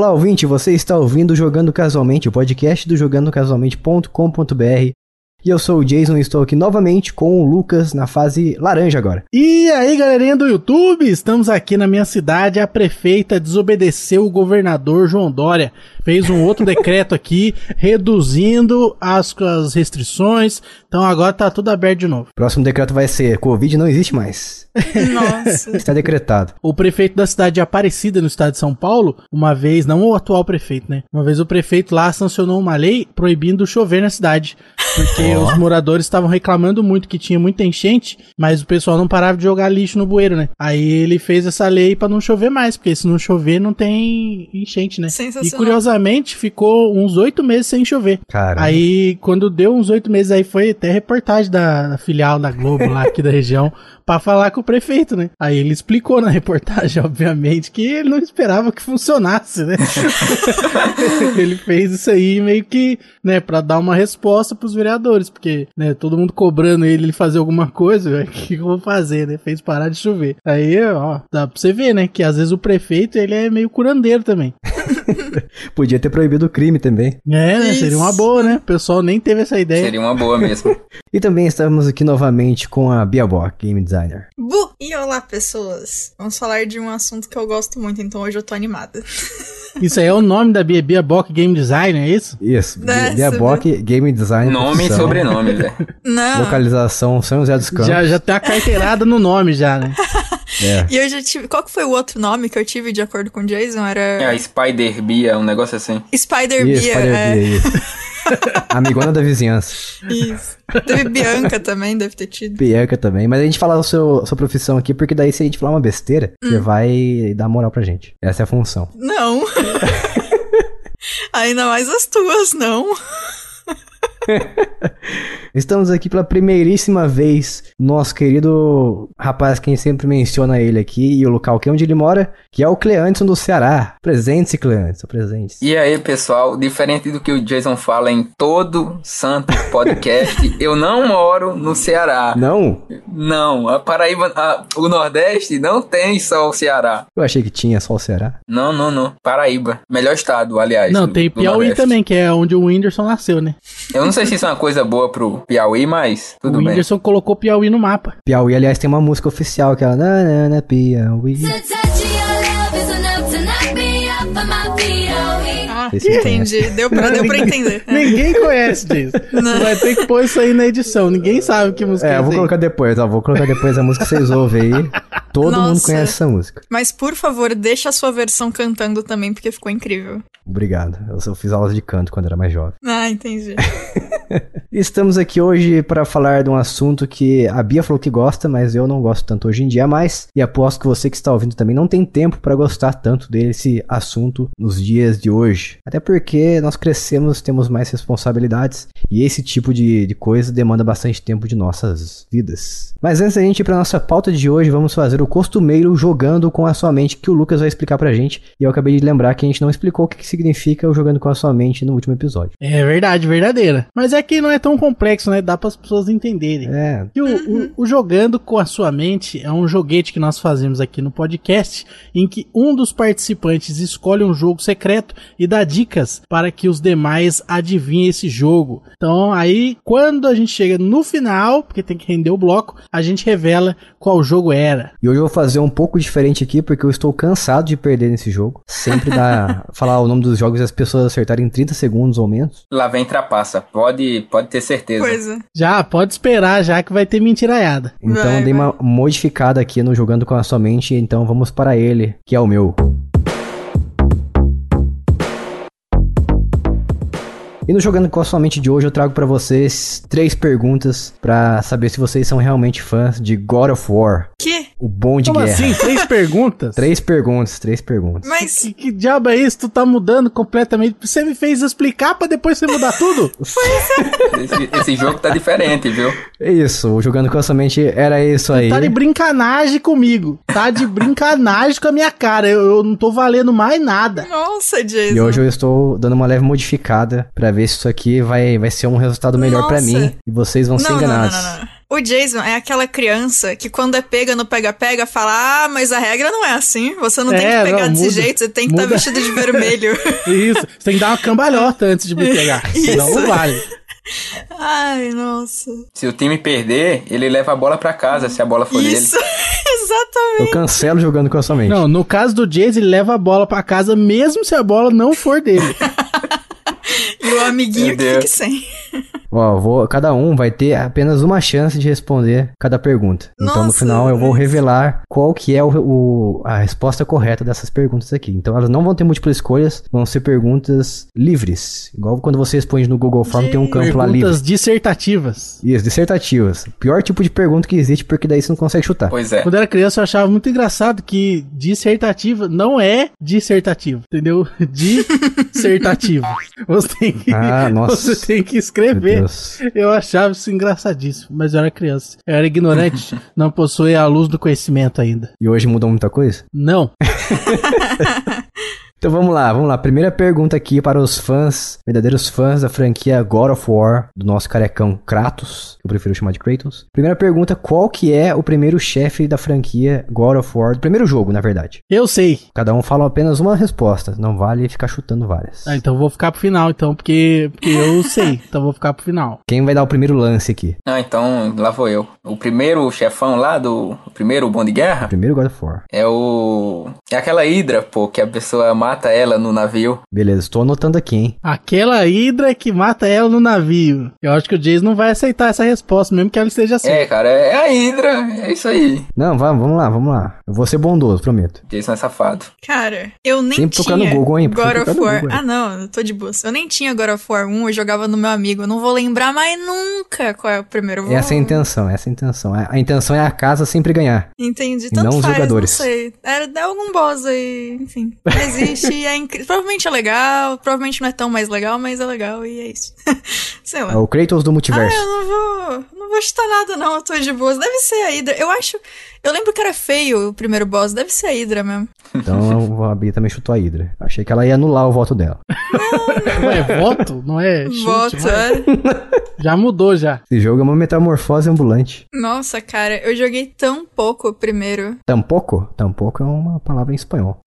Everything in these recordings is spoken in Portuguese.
Olá, ouvinte, você está ouvindo Jogando Casualmente, o podcast do jogandocasualmente.com.br. E eu sou o Jason e estou aqui novamente com o Lucas na fase laranja agora. E aí, galerinha do YouTube, estamos aqui na minha cidade. A prefeita desobedeceu o governador João Dória. Fez um outro decreto aqui, reduzindo as, as restrições. Então agora tá tudo aberto de novo. Próximo decreto vai ser: Covid não existe mais. Nossa. Está decretado. O prefeito da cidade de Aparecida, no estado de São Paulo, uma vez, não o atual prefeito, né? Uma vez o prefeito lá sancionou uma lei proibindo chover na cidade. Porque os moradores estavam reclamando muito que tinha muita enchente, mas o pessoal não parava de jogar lixo no bueiro, né? Aí ele fez essa lei pra não chover mais, porque se não chover não tem enchente, né? E curiosamente ficou uns oito meses sem chover. Cara. Aí, quando deu uns oito meses, aí foi até reportagem da, da filial da Globo lá aqui da região pra falar com o prefeito, né? Aí ele explicou na reportagem, obviamente, que ele não esperava que funcionasse, né? ele fez isso aí meio que, né, pra dar uma resposta pros vereadores, porque, né, todo mundo cobrando ele ele fazer alguma coisa, o que, que eu vou fazer, né? Fez parar de chover. Aí, ó, dá pra você ver, né, que às vezes o prefeito, ele é meio curandeiro também. Podia ter proibido o crime também. É, né? Isso. Seria uma boa, né? O pessoal nem teve essa ideia. Seria uma boa mesmo. E também estamos aqui novamente com a Bia Bock, game designer. Bu! E olá, pessoas. Vamos falar de um assunto que eu gosto muito, então hoje eu tô animada. Isso aí é o nome da Bia, Bia Bock Game Design, é isso? Isso, Nossa, Bia Bock, game design. Nome e sobrenome, velho. Não. Localização São José dos Campos. Já, já tem a carteirada no nome já, né? É. E eu já tive. Qual que foi o outro nome que eu tive de acordo com o Jason? É Era. a Spider Bia, um negócio assim. Spider Bia. Spider é. Bia, isso. Amigona da vizinhança. Isso. Teve Bianca também, deve ter tido. Bianca também. Mas a gente fala a seu, sua profissão aqui, porque daí se a gente falar uma besteira, você Hum. vai dar moral pra gente. Essa é a função. Não. Ainda mais as tuas, não. Estamos aqui pela primeiríssima vez, nosso querido rapaz, quem sempre menciona ele aqui, e o local que é onde ele mora, que é o Cleanson do Ceará. Presente-se, Cleanson, presente-se. E aí, pessoal, diferente do que o Jason fala em todo santo podcast, eu não moro no Ceará. Não? Não, a Paraíba, a- o Nordeste não tem só o Ceará. Eu achei que tinha só o Ceará. Não, não, não. Paraíba. Melhor estado, aliás. Não, do- tem Piauí também, que é onde o Whindersson nasceu, né? Eu não sei se isso é uma coisa boa pro Piauí, mas tudo o bem. Whindersson colocou Piauí no mapa. Piauí, aliás, tem uma música oficial que é Nanana Piauí. Ah, Esse entendi. Deu pra, deu pra entender. É. Ninguém conhece disso. Você vai ter que pôr isso aí na edição. Ninguém sabe que música É, é eu vou colocar depois, ó. Vou colocar depois a música que vocês ouvem aí. Todo mundo Nossa. conhece essa música. Mas por favor, deixa a sua versão cantando também, porque ficou incrível. Obrigado. Eu, eu fiz aulas de canto quando era mais jovem. Ah, entendi. Estamos aqui hoje para falar de um assunto que a Bia falou que gosta, mas eu não gosto tanto hoje em dia mais. E aposto que você que está ouvindo também não tem tempo para gostar tanto desse assunto nos dias de hoje. Até porque nós crescemos, temos mais responsabilidades e esse tipo de, de coisa demanda bastante tempo de nossas vidas. Mas antes da gente ir para nossa pauta de hoje, vamos fazer o costumeiro jogando com a sua mente que o Lucas vai explicar pra gente. E eu acabei de lembrar que a gente não explicou o que que significa o jogando com a sua mente no último episódio. É verdade, verdadeira. Mas é que não é tão complexo, né? Dá para as pessoas entenderem. É, Que o, o- o Jogando com a Sua Mente é um joguete que nós fazemos aqui no podcast, em que um dos participantes escolhe um jogo secreto e dá dicas para que os demais adivinhem esse jogo. Então, aí, quando a gente chega no final, porque tem que render o bloco, a gente revela qual jogo era. E hoje eu vou fazer um pouco diferente aqui, porque eu estou cansado de perder nesse jogo. Sempre dá falar o nome dos jogos e as pessoas acertarem em 30 segundos ou menos. Lá vem trapaça. Pode, pode ter certeza. Coisa. Já, pode esperar, já que vai ter mentiraiada. Então Vai, dei uma modificada aqui no Jogando com a Sua Mente, então vamos para ele, que é o meu. E no Jogando com a Sua Mente de hoje eu trago pra vocês três perguntas pra saber se vocês são realmente fãs de God of War, Que? o bom de Como guerra. assim? Três perguntas? Três perguntas, três perguntas. Mas. Que, que diabo é isso? Tu tá mudando completamente. Você me fez explicar pra depois você mudar tudo? Esse, esse jogo tá diferente, viu? É isso, o Jogando com a Sua Mente era isso aí. Tá de brincanagem comigo. Tá de brincanagem com a minha cara. Eu, eu não tô valendo mais nada. Nossa, Jason. E hoje eu estou dando uma leve modificada pra ver se isso aqui vai, vai ser um resultado melhor pra Nossa. mim e vocês vão ser não, não, não, enganados. não, não. O Jason é aquela criança que quando é pega no pega-pega fala: Ah, mas a regra não é assim. Você não tem É, que pegar não, desse muda- jeito, você tem que estar muda. vestido de vermelho. Isso, você tem que dar uma cambalhota antes de me pegar. Senão Isso. não vale. Ai, nossa. Se o time perder, ele leva a bola pra casa, se a bola for Isso, dele. exatamente. Eu cancelo jogando com a sua mente. Não, no caso do Jason, ele leva a bola pra casa mesmo se a bola não for dele. E o amiguinho que fique sem. Ó, vou, cada um vai ter apenas uma chance de responder cada pergunta. Então no Nossa, final eu vou revelar qual que é o, o- a resposta correta dessas perguntas aqui. Então elas não vão ter múltiplas escolhas, vão ser perguntas livres. Igual quando você responde no Google Form, tem um campo lá livre. Perguntas dissertativas. Isso, dissertativas. Pior tipo de pergunta que existe, porque daí você não consegue chutar. Pois é. Quando eu era criança, eu achava muito engraçado que dissertativa não é dissertativo, entendeu? Dissertativo. Você tem que, Ah, você tem que escrever. Eu achava isso engraçadíssimo, mas eu era criança. Eu era ignorante, não possuía a luz do conhecimento ainda. E hoje mudou muita coisa? Não. Então vamos lá, vamos lá. Primeira pergunta aqui para os fãs, verdadeiros fãs da franquia God of War, do nosso carecão Kratos, que eu prefiro chamar de Kratos. Primeira pergunta, qual que é o primeiro chefe da franquia God of War, do primeiro jogo, na verdade? Eu sei. Cada um fala apenas uma resposta, não vale ficar chutando várias. Ah, então eu vou ficar pro final, então, porque, porque eu sei. Então eu vou ficar pro final. Quem vai dar o primeiro lance aqui? Ah, então lá vou eu. O primeiro chefão lá do. O primeiro bom de guerra Primeiro God of War. é o. É aquela hidra, pô, que a pessoa mata ela no navio. Beleza, estou anotando aqui, hein? Aquela hidra que mata ela no navio. Eu acho que o Jason não vai aceitar essa resposta, mesmo que ela esteja certa. É, cara, é a hidra. É isso aí. Não, vamos, vamos lá, vamos lá. Eu vou ser bondoso, prometo. Jason é safado. Cara, eu nem Sempre tinha no Google, hein? God of War. Google, ah, não, eu tô de boa. Eu nem tinha God of War 1, eu jogava no meu amigo. Eu não vou lembrar mais nunca qual é o primeiro. Vou- Essa é a intenção, essa é a intenção. A a intenção é a casa sempre ganhar. Entendi. E Tanto não os faz, jogadores. não sei. Era de algum boss aí, enfim. Não existe e é incrível. Provavelmente é legal, provavelmente não é tão mais legal, mas é legal e é isso. sei lá. É o Kratos do Ah, multiverso. eu não vou. Não vou chutar nada, não. Eu tô de boas. Deve ser a Hydra. Eu acho. Eu lembro que era feio o primeiro boss. Deve ser a Hydra mesmo. Então a Bia também chutou a Hydra. Achei que ela ia anular o voto dela. Não é voto? Não é chute? Voto, mas é. Já mudou já. Esse jogo é uma metamorfose ambulante. Nossa, cara, eu joguei tão pouco o primeiro. Tampouco? Tampouco é uma palavra em espanhol.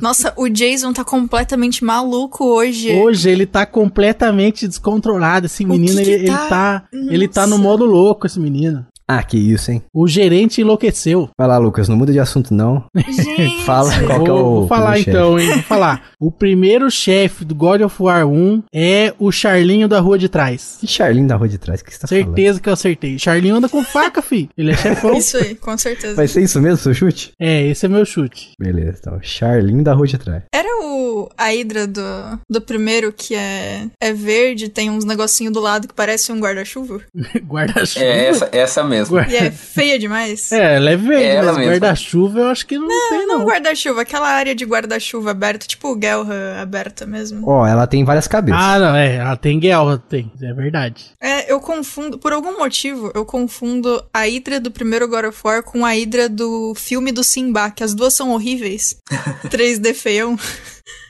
Nossa, o Jason tá completamente maluco hoje. Hoje ele tá completamente descontrolado. Esse menino, que que ele, ele tá? tá. Ele tá no Nossa. modo louco, esse menino. Ah, que isso, hein? O gerente enlouqueceu. Vai lá, Lucas, não muda de assunto, não. Gente. Fala qual Vou, que é o. vou falar então, hein? Vou falar. O primeiro chefe do God of War 1 é o Charlinho da rua de trás. Que Charlene da rua de trás, o que você tá falando? Certeza que eu acertei. Charlinho anda com faca, fi. Ele é chefão. Isso aí, com certeza. Vai ser isso mesmo, seu chute? É, esse é meu chute. Beleza, então. Charlene da rua de trás. Era o a Hydra do, do primeiro que é, é verde, tem uns negocinho do lado que parece um guarda-chuva. Guarda-chuva. É essa, essa mesmo. Guarda- E é feia demais. É, ela é verde, É mas guarda-chuva eu acho que não, tem, Não não. guarda-chuva, aquela área de guarda-chuva aberta, tipo Gelra aberta mesmo. Ó, ela tem várias cabeças. Ah, não, é. Ela tem guerra, tem. É verdade. É, eu confundo, por algum motivo, eu confundo a Hydra do primeiro God of War com a Hydra do filme do Simba, que as duas são horríveis. 3D feião.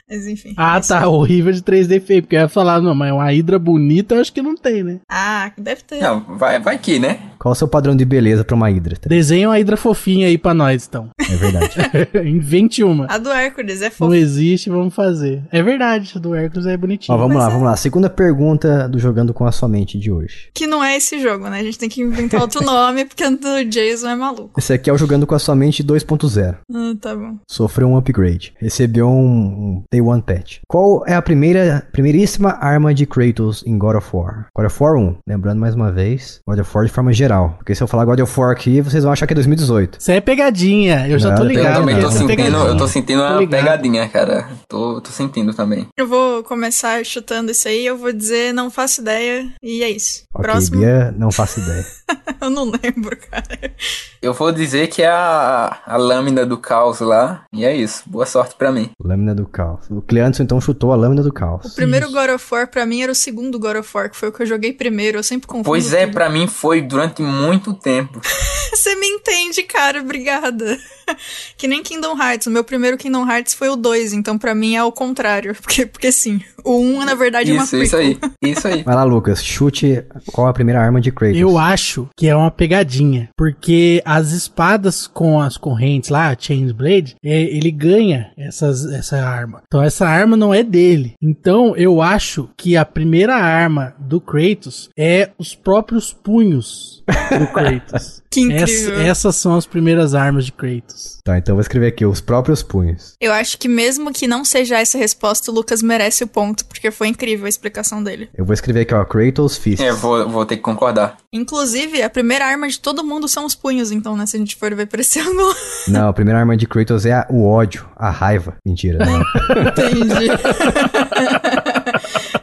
Mas enfim. Ah, é tá. Horrível de 3D feio. Porque eu ia falar, não, mas uma hidra bonita eu acho que não tem, né? Ah, deve ter. Não, vai, vai que, né? Qual o seu padrão de beleza pra uma hidra? Desenha uma hidra fofinha aí pra nós, então. É verdade. Invente uma. A do Hércules é Não fofa. existe, vamos fazer. É verdade, a do Hércules é bonitinho. Ó, vamos Mas lá, é. vamos lá. Segunda pergunta do Jogando com a Sua Mente de hoje. Que não é esse jogo, né? A gente tem que inventar outro nome, porque o do Jason é maluco. Esse aqui é o Jogando com a Sua Mente 2.0. Ah, tá bom. Sofreu um upgrade. Recebeu um, um Day One Patch. Qual é a primeira, primeiríssima arma de Kratos em God of War? God of War 1. Lembrando mais uma vez, God of War de forma geral. Porque se eu falar God of War aqui, vocês vão achar que é 2018. Isso é pegadinha, eu já Não, tô eu Eu ligado. também tô é sentindo, pegadinha. eu tô sentindo uma pegadinha, cara. Tô, tô sentindo também. Eu vou começar chutando isso aí, eu vou dizer não faço ideia, e é isso. Ok, Próximo. Bia, não faço ideia. eu não lembro, cara. Eu vou dizer que é a, a lâmina do caos lá. E é isso. Boa sorte pra mim. Lâmina do Caos. O Cleanson então chutou a Lâmina do Caos. O primeiro God of War, pra mim, era o segundo God of War, que foi o que eu joguei primeiro. Eu sempre confundo. Pois é, tudo. pra mim foi durante muito tempo. Você me entende, cara, obrigada. Que nem Kingdom Hearts. O meu primeiro Kingdom Hearts foi o 2, então pra mim é o contrário. Porque, porque sim, o 1 na verdade é uma Isso, isso prequel. aí. Isso aí. Vai lá, Lucas. Chute qual a primeira arma de Kratos. Eu acho que é uma pegadinha, porque as espadas com as correntes lá, a Chains Blade, é, ele ganha essas, essa arma. Então essa arma não é dele. Então eu acho que a primeira arma do Kratos é os próprios punhos do Kratos. Que Essa- incrível. essas são as primeiras armas de Kratos. Tá, então eu vou escrever aqui os próprios punhos. Eu acho que mesmo que não seja essa resposta, o Lucas merece o ponto, porque foi incrível a explicação dele. Eu vou escrever aqui, ó, Kratos Fist. É, vou, vou ter que concordar. Inclusive, a primeira arma de todo mundo são os punhos, então, né? Se a gente for ver por esse ângulo. Não, a primeira arma de Kratos é a- o ódio, a raiva. Mentira, não. Entendi.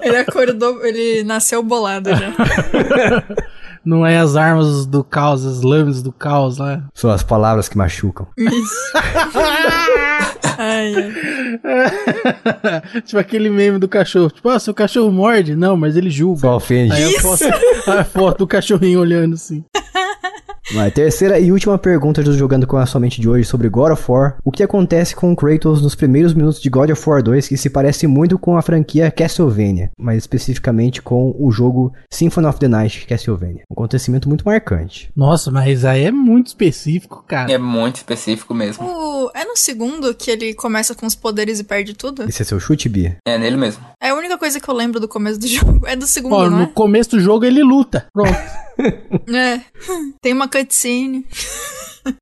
ele acordou, ele nasceu bolado já. Não é as armas do caos, as lâminas do caos lá. São as palavras que machucam. Isso. Ai, ai. tipo aquele meme do cachorro. Tipo, ah, seu cachorro morde? Não, mas ele julga. Só ofende. Aí a foto, a foto do cachorrinho olhando assim. Vai, terceira e última pergunta do Jogando com a Sua Mente de hoje sobre God of War. O que acontece com o Kratos nos primeiros minutos de God of War 2 que se parece muito com a franquia Castlevania, mais especificamente com o jogo Symphony of the Night Castlevania. Um acontecimento muito marcante. Nossa, mas aí é muito específico, cara. É muito específico mesmo. O- É no segundo que ele começa com os poderes e perde tudo? Esse é seu chute, Bia? É nele mesmo. É a única coisa que eu lembro do começo do jogo. É do segundo, Ó, não no é? começo do jogo ele luta. Pronto. É. Tem uma cutscene.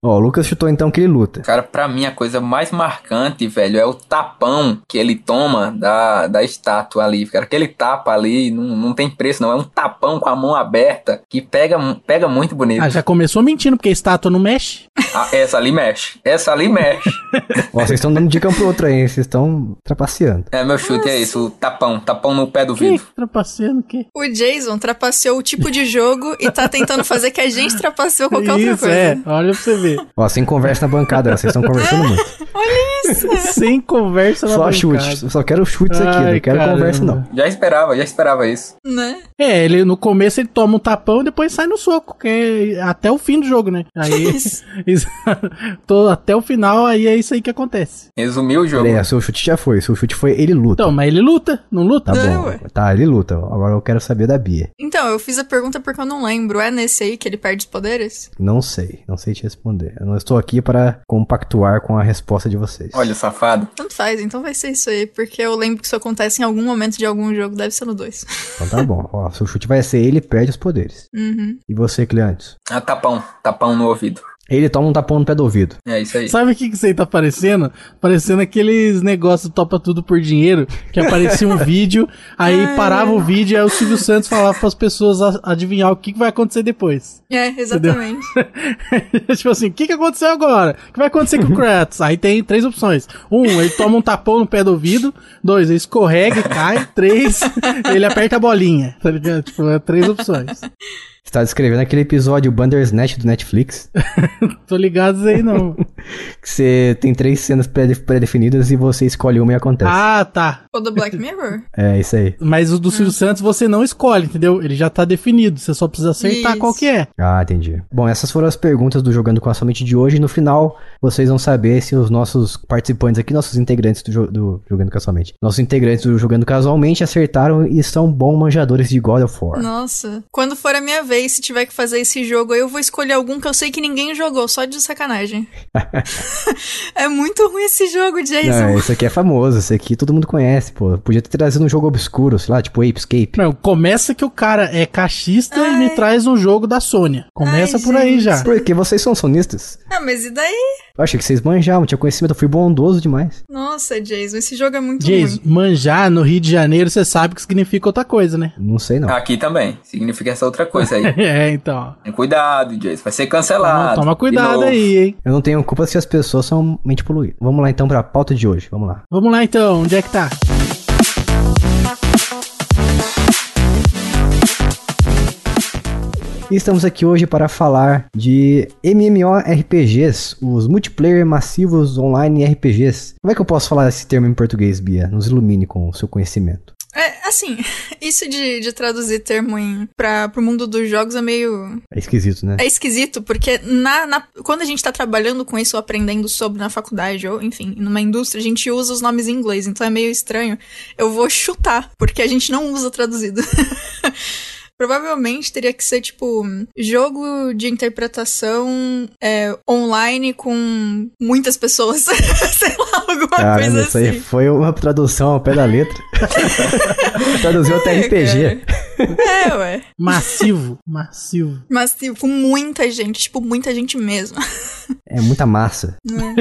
Ó, o Lucas chutou então que ele luta. Cara, pra mim a coisa mais marcante, velho, é o tapão que ele toma da, da estátua ali. Cara, aquele tapa ali não, não tem preço, não. É um tapão com a mão aberta que pega, pega muito bonito. Ah, já começou mentindo, porque a estátua não mexe. Ah, essa ali mexe. Essa ali mexe. Ó, vocês estão dando dica um pro outro aí, hein? Vocês estão trapaceando. É, meu chute é isso, o tapão. Tapão no pé do Que? vidro. Trapaceando o quê? O Jason trapaceou o tipo de jogo e tá tentando fazer que a gente trapaceou qualquer outra Isso, coisa. é. Olha pra você Ó, sem conversa na bancada, vocês estão conversando muito. Olha isso. Sem conversa na Só bancada. chute, só quero chutes aqui, não quero caramba. conversa não. Já esperava, já esperava isso. Né? É, ele no começo ele toma um tapão e depois sai no soco, que é até o fim do jogo, né? Aí, tô até o final, aí é isso aí que acontece. Resumiu o jogo. Peraí, seu chute já foi, seu chute foi ele luta. Então, mas ele luta, não luta? Tá Não, bom, ué. tá, ele luta. Agora eu quero saber da Bia. Então, eu fiz a pergunta porque eu não lembro. É nesse aí que ele perde os poderes? Não sei, não sei te responder. Eu não estou aqui para compactuar com a resposta de vocês. Olha safado. Tanto faz, então vai ser isso aí, porque eu lembro que isso acontece em algum momento de algum jogo, deve ser no 2. Então tá bom. Ó, seu chute vai ser ele perde os poderes. Uhum. E você, Cleantes? Ah, tapão. Tapão no ouvido. Ele toma um tapão no pé do ouvido. É isso aí. Sabe o que que isso aí tá parecendo? Parecendo aqueles negócios topa tudo por dinheiro, que aparecia um vídeo, aí parava o vídeo e aí o Silvio Santos falava pras pessoas a- adivinhar o que, que vai acontecer depois. É, exatamente. tipo assim, o que, que aconteceu agora? O que vai acontecer com o Kratos? Aí tem três opções. Um, ele toma um tapão no pé do ouvido. Dois, ele escorrega e cai. Três, ele aperta a bolinha. Tá ligado? Tipo, é três opções. Você tá descrevendo aquele episódio Bandersnatch do Netflix, Tô ligado aí não. que você tem três cenas pré- pré-definidas e você escolhe uma e acontece. Ah, tá. o do Black Mirror? É, isso aí. Mas o do Silvio Santos você não escolhe, entendeu? Ele já tá definido. Você só precisa acertar Isso. qual que é. Ah, entendi. Bom, essas foram as perguntas do Jogando com a Sua Mente de hoje. No final, vocês vão saber se os nossos participantes aqui, nossos integrantes do, jo- do Jogando com a Sua Mente, nossos integrantes do Jogando Casualmente acertaram e são bons manjadores de God of War. Nossa. Quando for a minha vez, se tiver que fazer esse jogo, aí eu vou escolher algum que eu sei que ninguém jogou, só de sacanagem. é muito ruim esse jogo, Jason. Não, esse aqui é famoso, esse aqui todo mundo conhece, pô. Podia ter trazido um jogo obscuro, sei lá, tipo Ape Escape. Não, começa que o cara é cachista e me Ai. traz um jogo da Sônia. Começa Ai, por aí gente. já. Porque vocês são sonistas. Ah, mas e daí? Eu achei que vocês manjavam, tinha conhecimento, eu fui bondoso demais. Nossa, Jason, esse jogo é muito Jason, ruim. manjar no Rio de Janeiro, você sabe que significa outra coisa, né? Não sei não. Aqui também. Significa essa outra coisa aí. É, então. Tem cuidado, Jason. Vai ser cancelado. toma cuidado aí, hein? Eu não tenho culpa se as pessoas são mente poluídas. Vamos lá então pra pauta de hoje, vamos lá. Vamos lá então, onde é que tá? E estamos aqui hoje para falar de MMORPGs, os multiplayer massivos online RPGs. Como é que eu posso falar esse termo em português, Bia? Nos ilumine com o seu conhecimento. É, assim, isso de, de traduzir termo em, pra, pro mundo dos jogos é meio. É esquisito, né? É esquisito, porque na, na- quando a gente tá trabalhando com isso, ou aprendendo sobre na faculdade, ou enfim, numa indústria, a gente usa os nomes em inglês, então é meio estranho. Eu vou chutar, porque a gente não usa traduzido. Provavelmente teria que ser, tipo, jogo de interpretação é, online com muitas pessoas. Sei lá, alguma Caramba, coisa isso assim. aí foi uma tradução ao pé da letra. Traduziu até RPG. É, ué. Massivo, massivo. Mas tipo, com muita gente, tipo, muita gente mesmo. É muita massa. Né?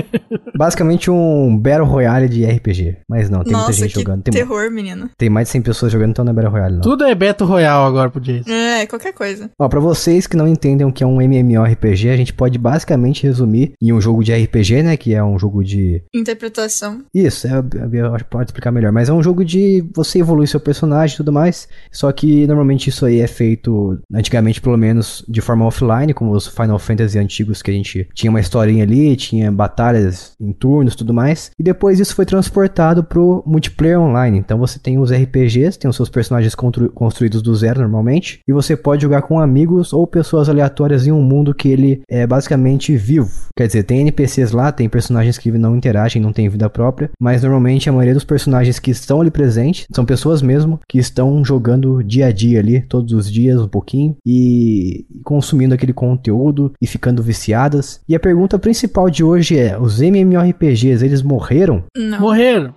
Basicamente um Battle Royale de RPG. Mas não, tem muita Nossa, gente que jogando. Tem, terror, menino. tem mais de 100 pessoas jogando, então não é Battle Royale, não. Tudo é Battle Royale agora pro Jason. É, qualquer coisa. Ó, pra vocês que não entendem o que é um MMORPG, a gente pode basicamente resumir em um jogo de RPG, né? Que é um jogo de. Interpretação. Isso, é, eu acho que pode explicar melhor. Mas é um jogo de você evoluir seu personagem e tudo mais. Só que normalmente isso aí é feito, antigamente pelo menos, de forma offline, como os Final Fantasy antigos, que a gente tinha uma historinha ali, tinha batalhas em turnos tudo mais. E depois isso foi transportado pro multiplayer online. Então você tem os RPGs, tem os seus personagens constru- construídos do zero normalmente. E você pode jogar com amigos ou pessoas aleatórias em um mundo que ele é basicamente vivo. Quer dizer, tem NPCs lá, tem personagens que não interagem, não têm vida própria. Mas normalmente a maioria dos personagens que estão ali presentes são pessoas mesmo que estão jogando dia a dia ali, todos os dias, um pouquinho. E consumindo aquele conteúdo e ficando viciadas. E a pergunta principal de hoje é: os MMORPGs, eles morreram? Não. Morreram.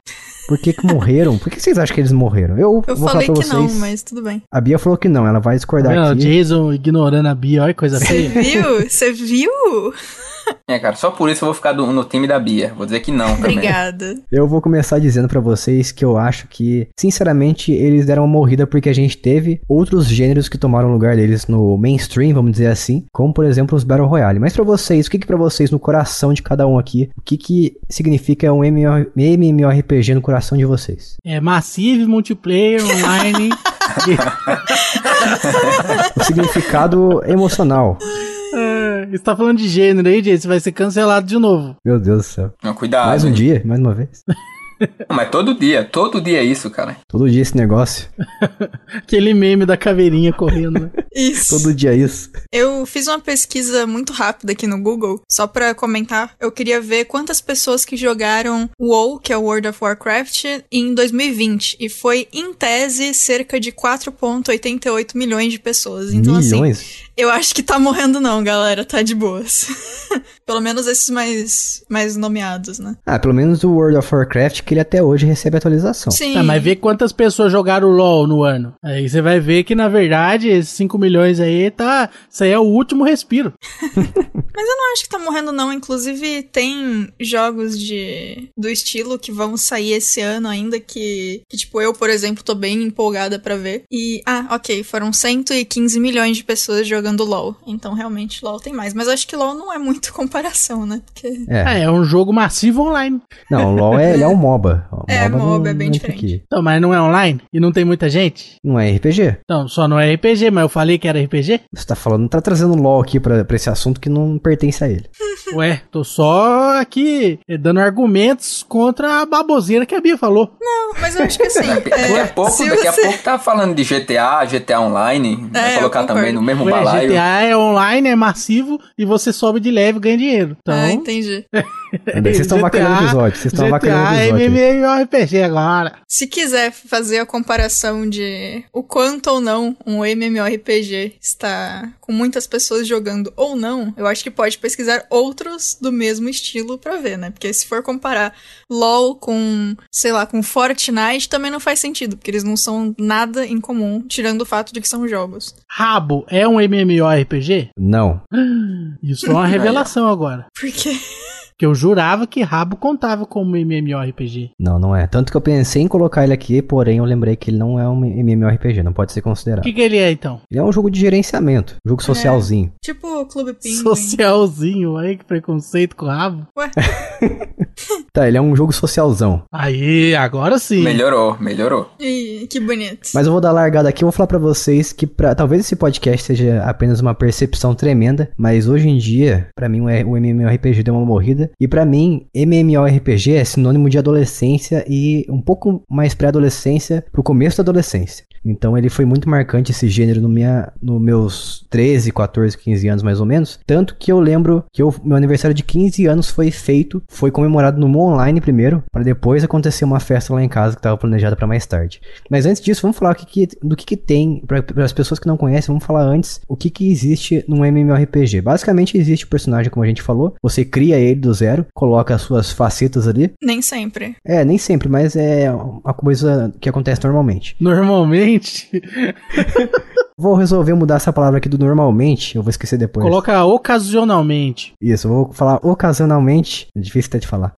Por que, que morreram? Por que vocês acham que eles morreram? Eu, Eu vou falei falar que vocês. não, mas tudo bem. A Bia falou que não, ela vai discordar vendo? aqui. Jason ignorando a Bia, olha que coisa Você feia. viu? Você viu? É, cara, só por isso eu vou ficar do- no time da Bia. Vou dizer que não também. Obrigada. Eu vou começar dizendo pra vocês que eu acho que, sinceramente, eles deram uma morrida porque a gente teve outros gêneros que tomaram lugar deles no mainstream, vamos dizer assim, como por exemplo os Battle Royale. Mas pra vocês, o que que pra vocês no coração de cada um aqui, o que que significa um MMO MMORPG no coração de vocês? É Massive, multiplayer, online. O significado emocional. Você tá falando de gênero aí, Jason? Vai ser cancelado de novo. Meu Deus do céu. Não, cuidado. Mais um hein? dia, mais uma vez. Não, Mas todo dia, todo dia é isso, cara. Todo dia esse negócio. Aquele meme da caveirinha correndo. né? Isso. Todo dia isso. Eu fiz uma pesquisa muito rápida aqui no Google, só pra comentar. Eu queria ver quantas pessoas que jogaram WoW, que é o World of Warcraft, em 2020. E foi, em tese, cerca de 4,88 milhões de pessoas. Então, assim, Milhões. eu acho que tá morrendo não, galera. Tá de boas. Pelo menos esses mais, mais nomeados, né? Ah, pelo menos o World of Warcraft, que ele até hoje recebe atualização. Sim. Tá, mas vê quantas pessoas jogaram LOL no ano. Aí você vai ver que, na verdade, esses 5 milhões aí, tá. Isso aí é o último respiro. Mas eu não acho que tá morrendo, não. Inclusive, tem jogos de do estilo que vão sair esse ano ainda que, que tipo, eu, por exemplo, tô bem empolgada pra ver. E, ah, ok, foram 115 milhões de pessoas jogando LoL. Então, realmente, LoL tem mais. Mas eu acho que LoL não é muito comparação, né? Porque... É. É, é um jogo massivo online. Não, o LoL é, ele é um MOBA. O É, não- MOBA é bem não diferente. aqui. Então, mas não é online? E não tem muita gente? Não é RPG. Então, só não é RPG, mas eu falei que era RPG? Você tá falando, tá trazendo LoL aqui pra, pra esse assunto que não pertence a ele. Ué, tô só aqui eh, dando argumentos contra a baboseira que a Bia falou. Não, mas eu acho que assim. Daqui é, a pouco, se daqui a você- pouco tá falando de GTA, GTA Online. É, vai colocar também no mesmo Ué, balaio. GTA é online, é massivo e você sobe de leve e ganha dinheiro. Então, Ah, entendi. Vocês estão avacalhando o episódio. Vocês estão avacalhando o é episódio. MMORPG agora. Se quiser fazer a comparação de o quanto ou não um MMORPG está com muitas pessoas jogando ou não, eu acho que pode pesquisar outros do mesmo estilo pra ver, né? Porque se for comparar LoL com, sei lá, com Fortnite, também não faz sentido, porque eles não são nada em comum, tirando o fato de que são jogos. Rabo é um MMORPG? Não. Isso é uma revelação agora. Porque Que eu jurava que Rabo contava como MMORPG. Não, não é. Tanto que eu pensei em colocar ele aqui, porém eu lembrei que ele não é um MMORPG, não pode ser O considerado. que, que ele é então? Ele é um jogo de gerenciamento, um jogo socialzinho. tipo o Clube Penguin. Socialzinho, aí que preconceito com Rabo. Ué, Tá, ele é um jogo socialzão. Aí, agora sim. Melhorou, melhorou. e, que bonito. Mas eu vou dar largada aqui, eu vou falar pra vocês que pra, talvez esse podcast seja apenas uma percepção tremenda, mas hoje em dia, pra mim o o MMORPG deu uma morrida, E pra mim, MMORPG é sinônimo de adolescência e um pouco mais pré-adolescência pro começo da adolescência. Então ele foi muito marcante esse gênero no minha, no meus 13, 14, 15 anos mais ou menos. Tanto que eu lembro que o meu aniversário de 15 anos foi feito, foi comemorado no Online primeiro, para depois acontecer uma festa lá em casa que estava planejada para mais tarde. Mas antes disso, vamos falar o que que- do que, que tem, para as pessoas que não conhecem, vamos falar antes o que, que existe num MMORPG. Basicamente existe o personagem, como a gente falou, você cria ele do zero, coloca as suas facetas ali. Nem sempre. É, nem sempre, mas é uma coisa que acontece normalmente. Normalmente, gente. Vou resolver mudar essa palavra aqui do normalmente, eu vou esquecer depois. coloca ocasionalmente. Isso, eu vou falar ocasionalmente. É difícil até de falar.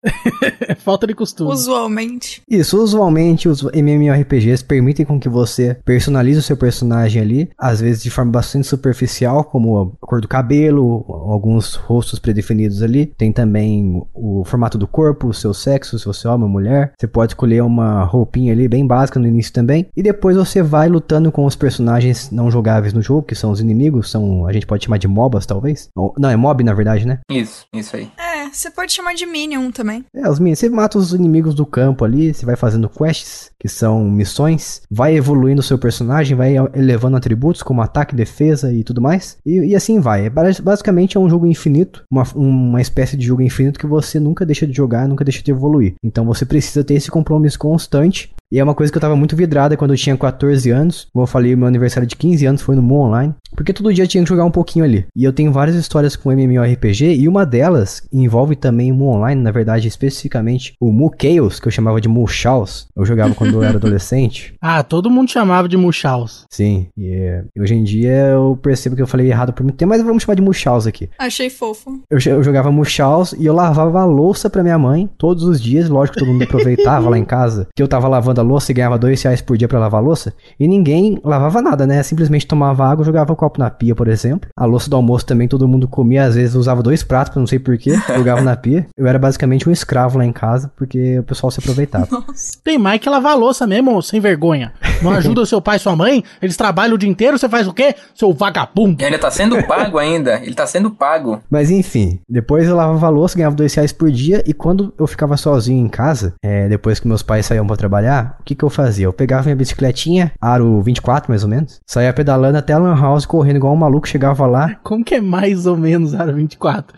É falta de costume. Usualmente. Isso, usualmente os MMORPGs permitem com que você personalize o seu personagem ali, às vezes de forma bastante superficial, como a cor do cabelo, alguns rostos predefinidos ali. Tem também o formato do corpo, o seu sexo, se você é homem ou mulher. Você pode escolher uma roupinha ali bem básica no início também. E depois você vai lutando com os personagens não jogáveis no jogo, que são os inimigos, são a gente pode chamar de MOBAs talvez. Ou- não, é mob na verdade, né? Isso, isso aí. É, você pode chamar de Minion também. É, os minions, você mata os inimigos do campo ali, você vai fazendo quests, que são missões, vai evoluindo o seu personagem, vai elevando atributos como ataque, defesa e tudo mais. E, e assim vai. É, bas- basicamente é um jogo infinito, uma, uma espécie de jogo infinito que você nunca deixa de jogar, nunca deixa de evoluir. Então você precisa ter esse compromisso constante. E é uma coisa que eu tava muito vidrada quando eu tinha 14 anos. Como eu falei, meu aniversário de 15 anos foi no Mu Online. Porque todo dia eu tinha que jogar um pouquinho ali. E eu tenho várias histórias com MMORPG. E uma delas envolve também o Mu Online. Na verdade, especificamente o Mu Chaos, que eu chamava de Mu Chaos. Eu jogava quando eu era adolescente. Ah, todo mundo chamava de Muxaus. Sim. E é, hoje em dia eu percebo que eu falei errado por muito tempo. Mas vamos chamar de Mu Chaos aqui. Achei fofo. Eu, eu jogava Muxaus e eu lavava a louça pra minha mãe todos os dias. Lógico que todo mundo aproveitava lá em casa. Que eu tava lavando a louça e ganhava dois reais por dia pra lavar a louça. E ninguém lavava nada, né? Simplesmente tomava água, jogava o copo na pia, por exemplo. A louça do almoço também todo mundo comia. Às vezes usava dois pratos, não sei porquê. Jogava na pia. Eu era basicamente um escravo lá em casa, porque o pessoal se aproveitava. Nossa. Tem mais que lavar a louça mesmo, sem vergonha. Não ajuda o seu pai e sua mãe? Eles trabalham o dia inteiro, você faz o quê? Seu vagabundo. E ainda tá sendo pago ainda. Ele tá sendo pago. Mas enfim, depois eu lavava a louça, ganhava dois reais por dia, e quando eu ficava sozinho em casa, é, depois que meus pais saíam pra trabalhar, o que que eu fazia? Eu pegava minha bicicletinha, aro 24 mais ou menos, saía pedalando até a Lan House, correndo igual um maluco, chegava lá. Como que é mais ou menos, Aro 24?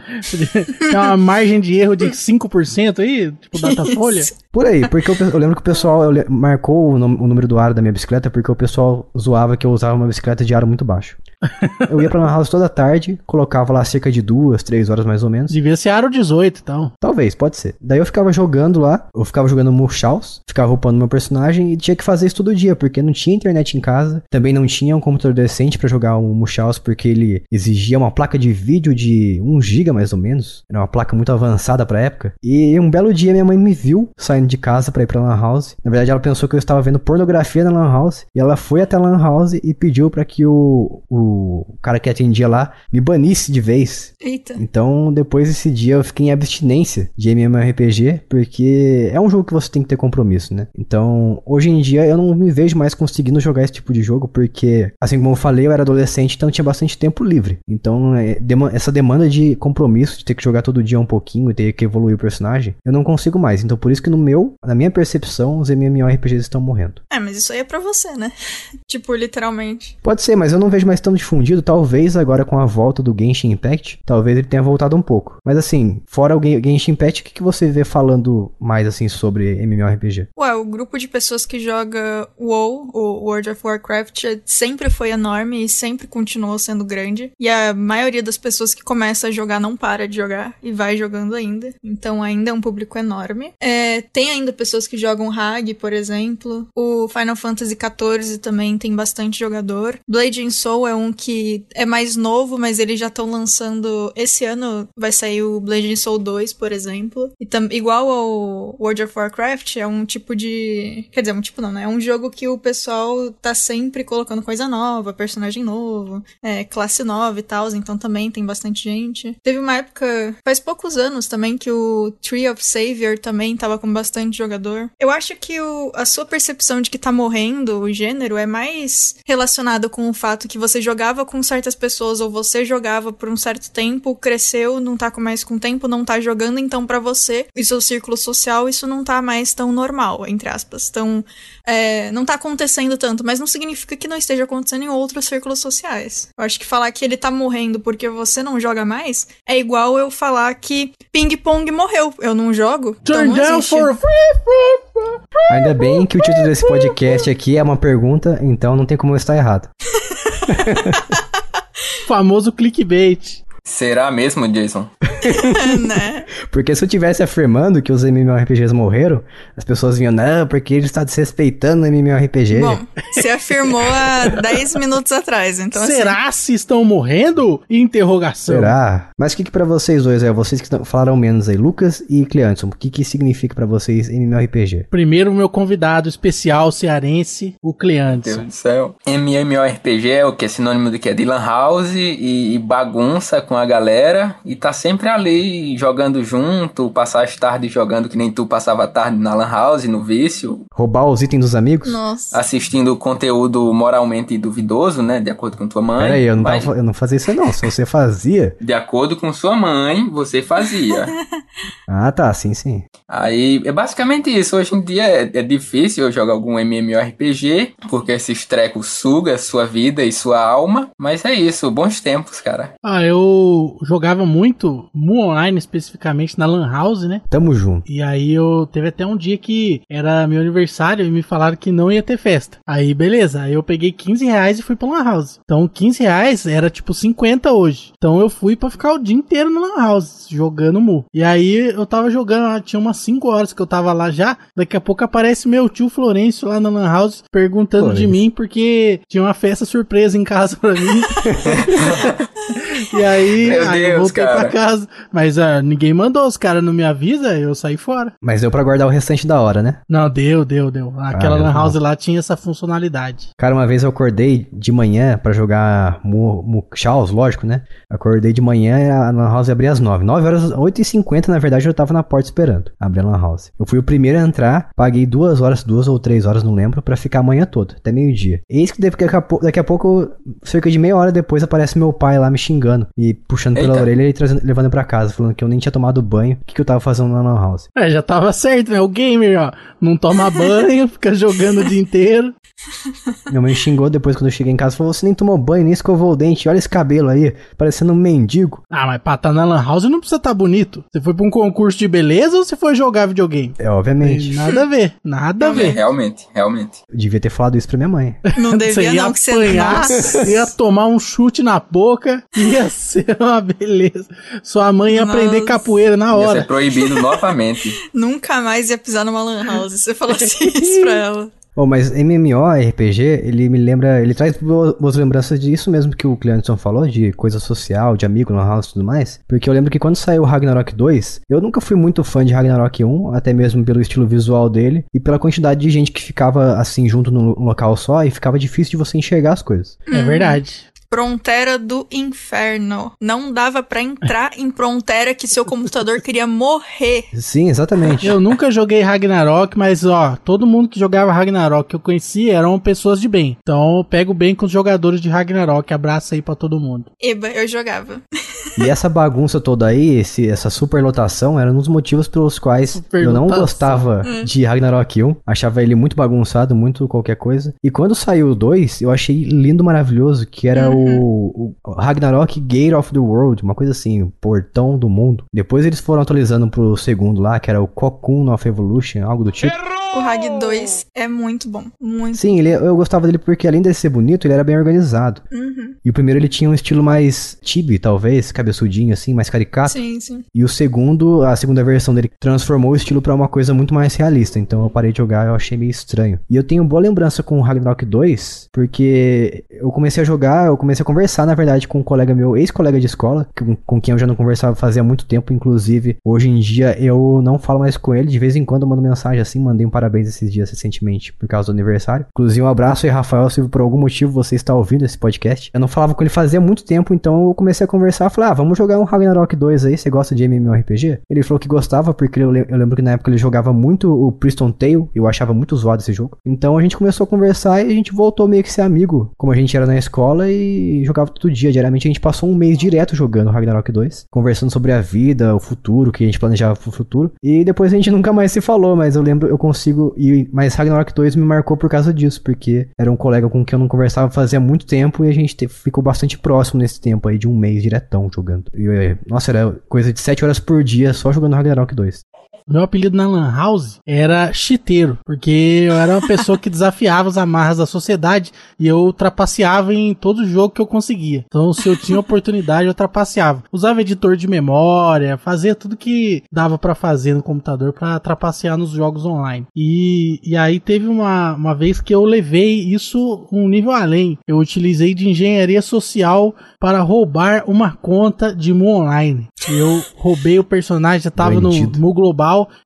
Tem uma margem de erro de 5% aí? Tipo, Datafolha? Por aí, porque eu, eu lembro que o pessoal marcou o, o número do aro da minha bicicleta porque o pessoal zoava que eu usava uma bicicleta de aro muito baixo. Eu ia pra Lan House toda tarde, colocava lá cerca de duas, três horas mais ou menos. Devia ser Aro 18, então. Talvez, pode ser. Daí eu ficava jogando lá, eu ficava jogando Mushaus, ficava upando meu personagem e tinha que fazer isso todo dia, porque não tinha internet em casa, também não tinha um computador decente pra jogar o Mushaus, porque ele exigia uma placa de vídeo de 1 GB mais ou menos, era uma placa muito avançada pra época. E um belo dia minha mãe me viu saindo de casa pra ir pra Lan House. Na verdade ela pensou que eu estava vendo pornografia na Lan House, e ela foi até a Lan House e pediu pra que o, o cara que atendia lá me banisse de vez. Eita. Então, depois desse dia, eu fiquei em abstinência de MMORPG, porque é um jogo que você tem que ter compromisso, né? Então, hoje em dia, eu não me vejo mais conseguindo jogar esse tipo de jogo, porque, assim como eu falei, eu era adolescente, então eu tinha bastante tempo livre. Então, é, essa demanda de compromisso, de ter que jogar todo dia um pouquinho e ter que evoluir o personagem, eu não consigo mais. Então, por isso que no meu, na minha percepção, os MMORPGs estão morrendo. É, mas isso aí é pra você, né? tipo, literalmente. Pode ser, mas eu não vejo mais tão difundido. Talvez agora com a volta do Genshin Impact, talvez ele tenha voltado um pouco. Mas assim, fora o Gen- Genshin Impact, o que, você vê falando mais assim sobre MMORPG? Ué, o grupo de pessoas que joga WoW, o World of Warcraft, é- sempre foi enorme e sempre continuou sendo grande. E a maioria das pessoas que começa a jogar não para de jogar e vai jogando ainda. Então ainda é um público enorme. É, tem ainda pessoas que jogam Hag, por exemplo. O Final Fantasy XIV também tem bastante jogador. Blade and Soul é um que é mais novo, mas eles já estão lançando. Esse ano vai sair o Blade Soul 2, por exemplo. E tam, igual ao World of Warcraft, é um tipo de. Quer dizer, um tipo não, né? É um jogo que o pessoal tá sempre colocando coisa nova, personagem novo, é, classe nova e tal. Então também tem bastante gente. Teve uma época, faz poucos anos também, que o Tree of Savior também tava com bastante jogador. Eu acho que o, a sua percepção de que tá morrendo o gênero é mais relacionado com o fato que você jogava jogava com certas pessoas ou você jogava por um certo tempo, cresceu, não tá mais com tempo, não tá jogando, então pra você e seu círculo social isso não tá mais tão normal, entre aspas. Então, é, não tá acontecendo tanto, mas não significa que não esteja acontecendo em outros círculos sociais. Eu acho que falar que ele tá morrendo porque você não joga mais é igual eu falar que ping pong morreu. Eu não jogo. Então Turn não down existe. for Ainda bem que o título desse podcast aqui é uma pergunta, então não tem como eu estar errado. famoso clickbait. Será mesmo, Jason? né? Porque se eu tivesse afirmando que os MMORPGs morreram, as pessoas vinham, não, porque ele está desrespeitando o MMORPG. Bom, você afirmou há 10 minutos atrás, então assim, Será se estão morrendo? Interrogação. Será? Mas o que, que pra vocês dois, é vocês que falaram menos aí, Lucas e Cleanson, o que, que significa pra vocês MMORPG? Primeiro, o meu convidado especial cearense, o Deus Cleanderson. do céu. MMORPG é o que? Sinônimo de que? De Lan House e, e bagunça com a galera. E tá sempre ali jogando junto, passar as tardes jogando que nem tu passava a tarde na Lan House, no vício. Roubar os itens dos amigos? Nossa. Assistindo conteúdo moralmente duvidoso, né? De acordo com tua mãe. Pera aí, eu não, Mas tava, eu não fazia isso não. Se você fazia... De acordo com sua mãe, você fazia. Ah, tá, sim, sim. Aí é basicamente isso. Hoje em dia é, é difícil eu jogar algum MMORPG, porque esses trecos sugam sua vida e sua alma. Mas é isso, bons tempos, cara. Ah, eu jogava muito Mu Online, especificamente na Lan House, né? Tamo junto. E aí eu teve até um dia que era meu aniversário e me falaram que não ia ter festa. Aí beleza, aí eu peguei 15 reais e fui pra Lan House. Então 15 reais era tipo 50 hoje. Então eu fui pra ficar o dia inteiro na Lan House, jogando Mu. E aí eu tava jogando, tinha umas 5 horas que eu tava lá já. Daqui a pouco aparece meu tio Florencio lá na Lan House perguntando de mim porque tinha uma festa surpresa em casa pra mim. e aí, Meu aí eu Deus, voltei cara. pra casa. Mas ah, ninguém mandou, os caras não me avisam, eu saí fora. Mas deu pra guardar o restante da hora, né? Não, deu, deu, deu. Aquela Ah, Lan House lá tinha essa funcionalidade. Cara, uma vez eu acordei de manhã pra jogar Mu, Mu Chaos, lógico, né? Acordei de manhã e a Lan House abria às 9. 9 horas, 8h50, na verdade, eu tava na porta esperando abrir a Lan House. Eu fui o primeiro a entrar, paguei duas horas, duas ou três horas, não lembro, pra ficar a manhã toda, até meio-dia. Eis que daqui a, pou- daqui a pouco, cerca de meia hora depois, aparece meu pai lá me xingando e puxando pela Eita. orelha e trazendo, levando pra casa, falando que eu nem tinha tomado banho, o que, que eu tava fazendo na Lan House. É, já tava certo, né? O gamer, ó. Não toma banho, fica jogando o dia inteiro. Minha mãe xingou depois quando eu cheguei em casa, falou: Você nem tomou banho, nem escovou o dente, olha esse cabelo aí, parecendo um mendigo. Ah, mas pra estar na Lan House não precisa estar bonito. Você foi pra um concurso de beleza ou você foi jogar videogame? É, obviamente. Tem Nada a ver, nada a ver. realmente, realmente. Eu devia ter falado isso pra minha mãe. Não Você devia ia não, que você... ia tomar um chute na boca, ia ser uma beleza. Sua mãe ia aprender Nossa. capoeira na Ia hora. ser proibido novamente. Nunca mais ia pisar numa lan house. Você falou assim isso pra ela. Bom, mas MMORPG, ele me lembra, ele traz bo- boas lembranças disso mesmo que o Cleanson falou, de coisa social, de amigo, lan house e tudo mais. Porque eu lembro que quando saiu o Ragnarok 2, eu nunca fui muito fã de Ragnarok 1, até mesmo pelo estilo visual dele e pela quantidade de gente que ficava assim junto num local só e ficava difícil de você enxergar as coisas. É verdade. Frontera do Inferno. Não dava pra entrar em Frontera que seu computador queria morrer. Sim, exatamente. Eu nunca joguei Ragnarok, mas ó, todo mundo que jogava Ragnarok que eu conhecia eram pessoas de bem. Então eu pego bem com os jogadores de Ragnarok. Abraço aí pra todo mundo. Eba, eu jogava. E essa bagunça toda aí, esse, essa superlotação, era um dos motivos pelos quais eu não gostava de Ragnarok 1. Achava ele muito bagunçado, muito qualquer coisa. E quando saiu o 2, eu achei lindo, maravilhoso, que era o, o Ragnarok Gate of the World, uma coisa assim, o portão do mundo. Depois eles foram atualizando pro segundo lá, que era o Cocoon of Evolution, algo do tipo. O Rag 2 é muito bom. Muito. Sim, ele, eu gostava dele porque além de ser bonito, ele era bem organizado. Uhum. E o primeiro ele tinha um estilo mais chibi, talvez, cabeçudinho assim, mais caricato. Sim, sim. E o segundo, a segunda versão dele transformou o estilo pra uma coisa muito mais realista. Então eu parei de jogar, eu achei meio estranho. E eu tenho boa lembrança com o Ragnarok 2, porque eu comecei a jogar, eu comecei a conversar, na verdade, com um colega meu, ex-colega de escola, com, quem eu já não conversava fazia muito tempo, inclusive hoje em dia eu não falo mais com ele, de vez em quando eu mando mensagem assim, mandei um parabéns parabéns esses dias recentemente por causa do aniversário. Inclusive, um abraço aí, Rafael, se por algum motivo você está ouvindo esse podcast. Eu não falava com ele fazia muito tempo, então eu comecei a conversar, falei, ah, vamos jogar um Ragnarok 2 aí, você gosta de MMORPG? Ele falou que gostava, porque eu, eu lembro que na época ele jogava muito o Priston Tale, eu achava muito zoado esse jogo. Então a gente começou a conversar e a gente voltou meio que ser amigo, como a gente era na escola e jogava todo dia, diariamente. A gente passou um mês direto jogando Ragnarok 2, conversando sobre a vida, o futuro, o que a gente planejava pro futuro. E depois a gente nunca mais se falou, mas eu lembro, eu consigo. E, mas Ragnarok 2 me marcou por causa disso, porque era um colega com quem eu não conversava fazia muito tempo e a gente te- ficou bastante próximo nesse tempo aí, de um mês diretão jogando. E, eh, nossa, era coisa de 7 horas por dia só jogando Ragnarok 2. Meu apelido na Lan House era chiteiro, porque eu era uma pessoa que desafiava as amarras da sociedade e eu trapaceava em todo jogo que eu conseguia. Então, se eu tinha oportunidade, eu trapaceava. Usava editor de memória, fazia tudo que dava pra fazer no computador pra trapacear nos jogos online. E, e aí teve uma, uma vez que eu levei isso um nível além. Eu utilizei de engenharia social para roubar uma conta de Mu Online. Eu roubei o personagem, já tava no, Bandido. no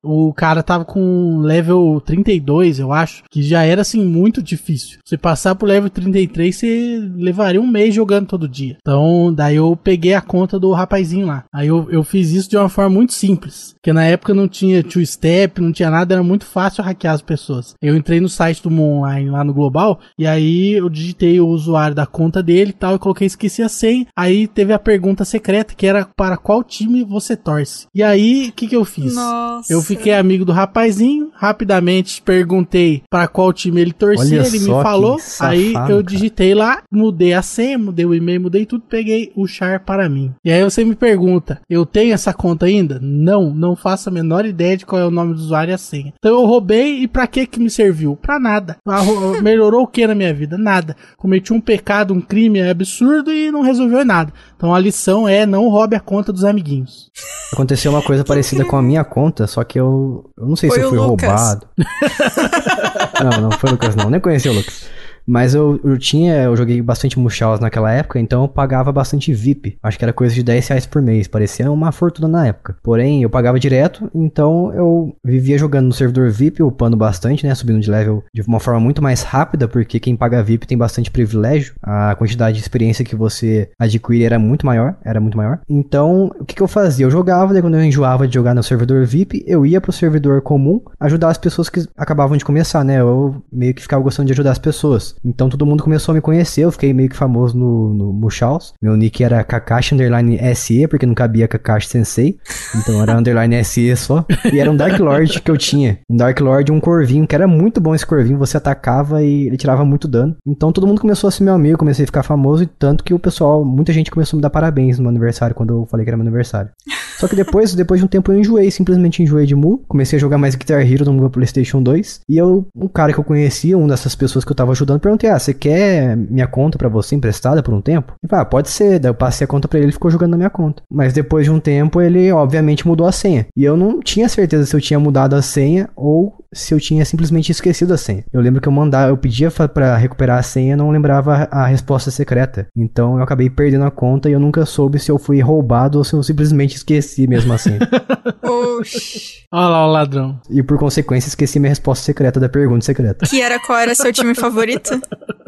o cara tava com level 32, eu acho, que já era assim muito difícil. Você passar pro level 33, você levaria um mês jogando todo dia. Então, daí eu peguei a conta do rapazinho lá. Aí eu, eu fiz isso de uma forma muito simples, porque na época não tinha two step, não tinha nada, era muito fácil hackear as pessoas. Eu entrei no site do Moon Online lá no global e aí eu digitei o usuário da conta dele e tal, e coloquei esqueci a senha. Aí teve a pergunta secreta que era para qual time você torce. E aí, o que que eu fiz? Nossa. Eu fiquei amigo do rapazinho, rapidamente perguntei para qual time ele torcia, Olha ele me falou. safado, aí eu cara. digitei lá, mudei a senha, mudei o e-mail, mudei tudo, peguei o char para mim. E aí você me pergunta, eu tenho essa conta ainda? Não, não faço a menor ideia de qual é o nome do usuário e a senha. Então eu roubei e pra que que me serviu? Pra nada. Melhorou o que na minha vida? Nada. Cometi um pecado, um crime absurdo e não resolveu nada. Então a lição é não roube a conta dos amiguinhos. Aconteceu uma coisa parecida com a minha conta, só que eu. Eu não sei se Foi eu o fui Lucas. roubado. não, não foi o Lucas, não. Nem conheci o Lucas. Mas eu, eu tinha, eu joguei bastante Munchausen naquela época, então eu pagava bastante VIP. Acho que era coisa de 10 reais por mês, parecia uma fortuna na época. Porém, eu pagava direto, então eu vivia jogando no servidor VIP, upando bastante, né? Subindo de level de uma forma muito mais rápida, porque quem paga VIP tem bastante privilégio. A quantidade de experiência que você adquire era muito maior, era muito maior. Então, o que, que eu fazia? Eu jogava, daí quando eu enjoava de jogar no servidor VIP, eu ia pro servidor comum ajudar as pessoas que acabavam de começar, né? Eu meio que ficava gostando de ajudar as pessoas. Então todo mundo começou a me conhecer, eu fiquei meio que famoso no, no Mushaus. Meu nick era Kakashi Underline SE, porque não cabia Kakashi Sensei. Então era Underline SE só. E era um Dark Lord que eu tinha. Um Dark Lord e um Corvinho, que era muito bom esse Corvinho. Você atacava e ele tirava muito dano. Então todo mundo começou a ser meu amigo, comecei a ficar famoso. E tanto que o pessoal, muita gente começou a me dar parabéns no meu aniversário, quando eu falei que era meu aniversário. Só que depois, depois de um tempo eu enjoei, simplesmente enjoei de Mu. Comecei a jogar mais Guitar Hero no meu PlayStation 2. E eu, um cara que eu conhecia, um dessas pessoas que eu tava ajudando, perguntei: Ah, você quer minha conta pra você emprestada por um tempo? Ele falou: Ah, pode ser. Daí eu passei a conta pra ele e ele ficou jogando na minha conta. Mas depois de um tempo, ele obviamente mudou a senha. E eu não tinha certeza se eu tinha mudado a senha ou se eu tinha simplesmente esquecido a senha. Eu lembro que eu mandava, eu pedia pra recuperar a senha, não lembrava a resposta secreta. Então eu acabei perdendo a conta e eu nunca soube se eu fui roubado ou se eu simplesmente esqueci mesmo a senha. Oxi. Olha lá o ladrão. e por consequência esqueci minha resposta secreta da pergunta secreta. Que era qual era seu time favorito?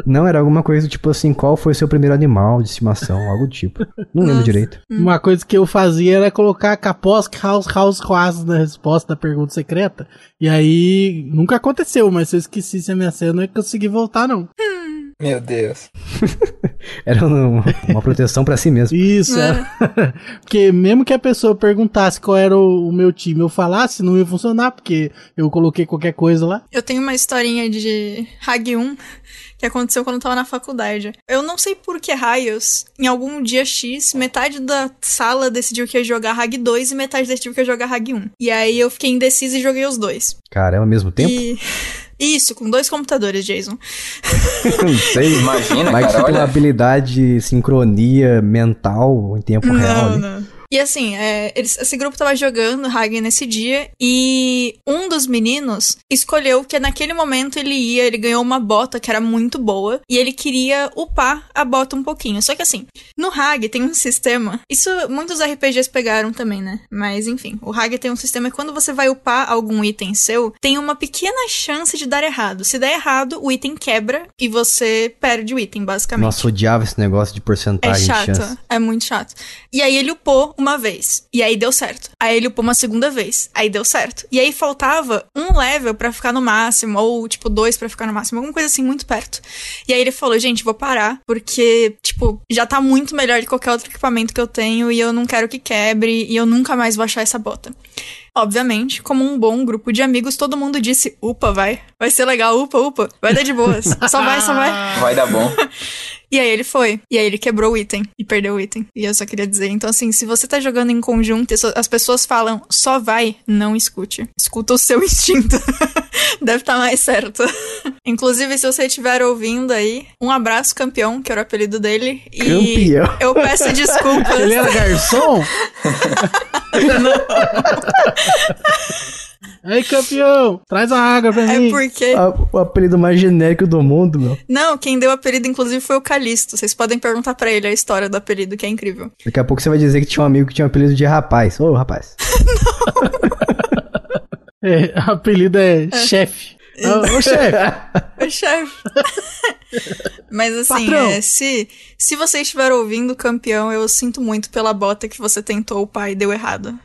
Não, era alguma coisa tipo assim, qual foi o seu primeiro animal de estimação, algo do tipo. Não lembro Nossa. direito. Uma coisa que eu fazia era colocar capós, house, house, quase na resposta da pergunta secreta. E aí, nunca aconteceu, mas se eu esquecesse a minha senha, eu não ia conseguir voltar, não. Meu Deus. Era uma, uma proteção pra si mesmo. Isso, É. era. porque mesmo que a pessoa perguntasse qual era o, o meu time, eu falasse, não ia funcionar, porque eu coloquei qualquer coisa lá. Eu tenho uma historinha de Hag 1 que aconteceu quando eu tava na faculdade. Eu não sei por que raios, em algum dia X, metade da sala decidiu que ia jogar Hag 2 e metade decidiu que ia jogar Hag 1. E aí eu fiquei indecisa e joguei os dois. Caramba, ao mesmo tempo? E. Isso, com dois computadores, Jason. Não sei. Imagina, Mas cara, você tem uma olha. habilidade de sincronia mental em tempo real Não, não. E assim, é, eles- esse grupo tava jogando Hagen nesse dia e um dos meninos escolheu que naquele momento ele ia, ele ganhou uma bota que era muito boa e ele queria upar a bota um pouquinho. Só que assim, no Hag tem um sistema, isso muitos RPGs pegaram também, né? Mas enfim, o Hag tem um sistema que quando você vai upar algum item seu, tem uma pequena chance de dar errado. Se der errado, o item quebra e você perde o item, basicamente. Nossa, odiava esse negócio de É porcentagem de chato, chance. é muito chato. E aí ele upou uma vez, e aí deu certo. Aí ele upou uma segunda vez, aí deu certo. E aí faltava um level pra ficar no máximo, ou tipo dois pra ficar no máximo, alguma coisa assim muito perto. E aí ele falou, gente, vou parar, porque, tipo, já tá muito melhor que qualquer outro equipamento que eu tenho, e eu não quero que quebre, e eu nunca mais vou achar essa bota. Obviamente, como um bom grupo de amigos, todo mundo disse: upa, vai. Vai ser legal, upa, upa. Vai dar de boas. Só vai, só vai. Vai dar bom. E aí ele foi. E aí ele quebrou o item e perdeu o item. E eu só queria dizer, então assim, se você tá jogando em conjunto e as pessoas falam só vai, não escute. Escuta o seu instinto. Deve estar mais certo. Inclusive, se você estiver ouvindo aí, um abraço, campeão, que era o apelido dele. E Campeão. eu peço desculpas. Ele era garçom? Ei, campeão, traz a água pra É mim. porque. Ah, O apelido mais genérico do mundo, meu. Não, quem deu o apelido, inclusive, foi o Calisto. Vocês podem perguntar pra ele a história do apelido, que é incrível. Daqui a pouco você vai dizer que tinha um amigo que tinha um apelido de rapaz. Ô, rapaz. É, o apelido é chefe. Ô, ô, chefe. Oi, chefe. Mas assim, é, se, se você estiver ouvindo, campeão, eu sinto muito pela bota que você tentou upar e deu errado.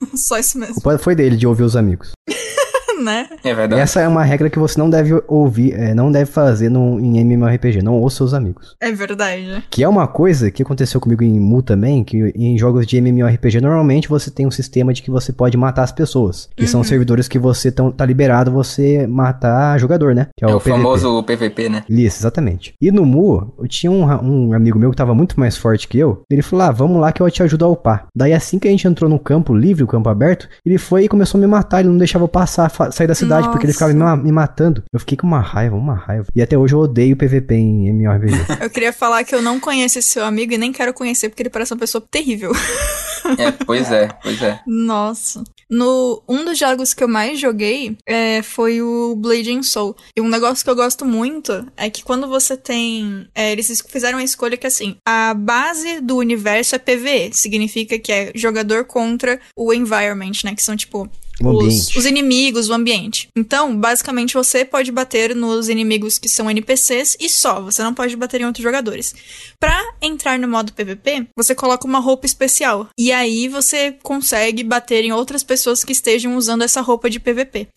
Só isso O mesmo, culpa foi dele de ouvir os amigos. né? É verdade. Essa é uma regra que você não deve ouvir, é, não deve fazer no, em MMORPG. Não ouça seus amigos. É verdade. Que é uma coisa que aconteceu comigo em Mu também, que em jogos de MMORPG normalmente você tem um sistema de que você pode matar as pessoas. Que são servidores que você tão, tá liberado você matar jogador, né? Que É o PVP. famoso PVP, né? Isso, exatamente. E no Mu, eu tinha um, um amigo meu que tava muito mais forte que eu. Ele falou: ah, vamos lá que eu te ajudo a upar. Daí assim que a gente entrou no campo livre, o campo aberto, ele foi e começou a me matar. Ele não deixava eu passar, sair da cidade, porque ele Nossa. ficava me, me matando. Eu fiquei com uma raiva, uma raiva. E até hoje eu odeio PVP em MMORPG. Eu queria falar que eu não conheço esse seu amigo e nem quero conhecer porque ele parece uma pessoa terrível. É, pois é, pois é. Nossa. No, um dos jogos que eu mais joguei é, foi o Blade and Soul. E um negócio que eu gosto muito é que quando você tem. é, eles es- fizeram uma escolha que assim, a base do universo é PVE. Significa que é jogador contra o environment, né? Que são tipo. Os, os inimigos, o ambiente. Então, basicamente, você pode bater nos inimigos que são NPCs e só. Você não pode bater em outros jogadores. Pra entrar no modo PVP, você coloca uma roupa especial. E aí você consegue bater em outras pessoas que estejam usando essa roupa de PVP.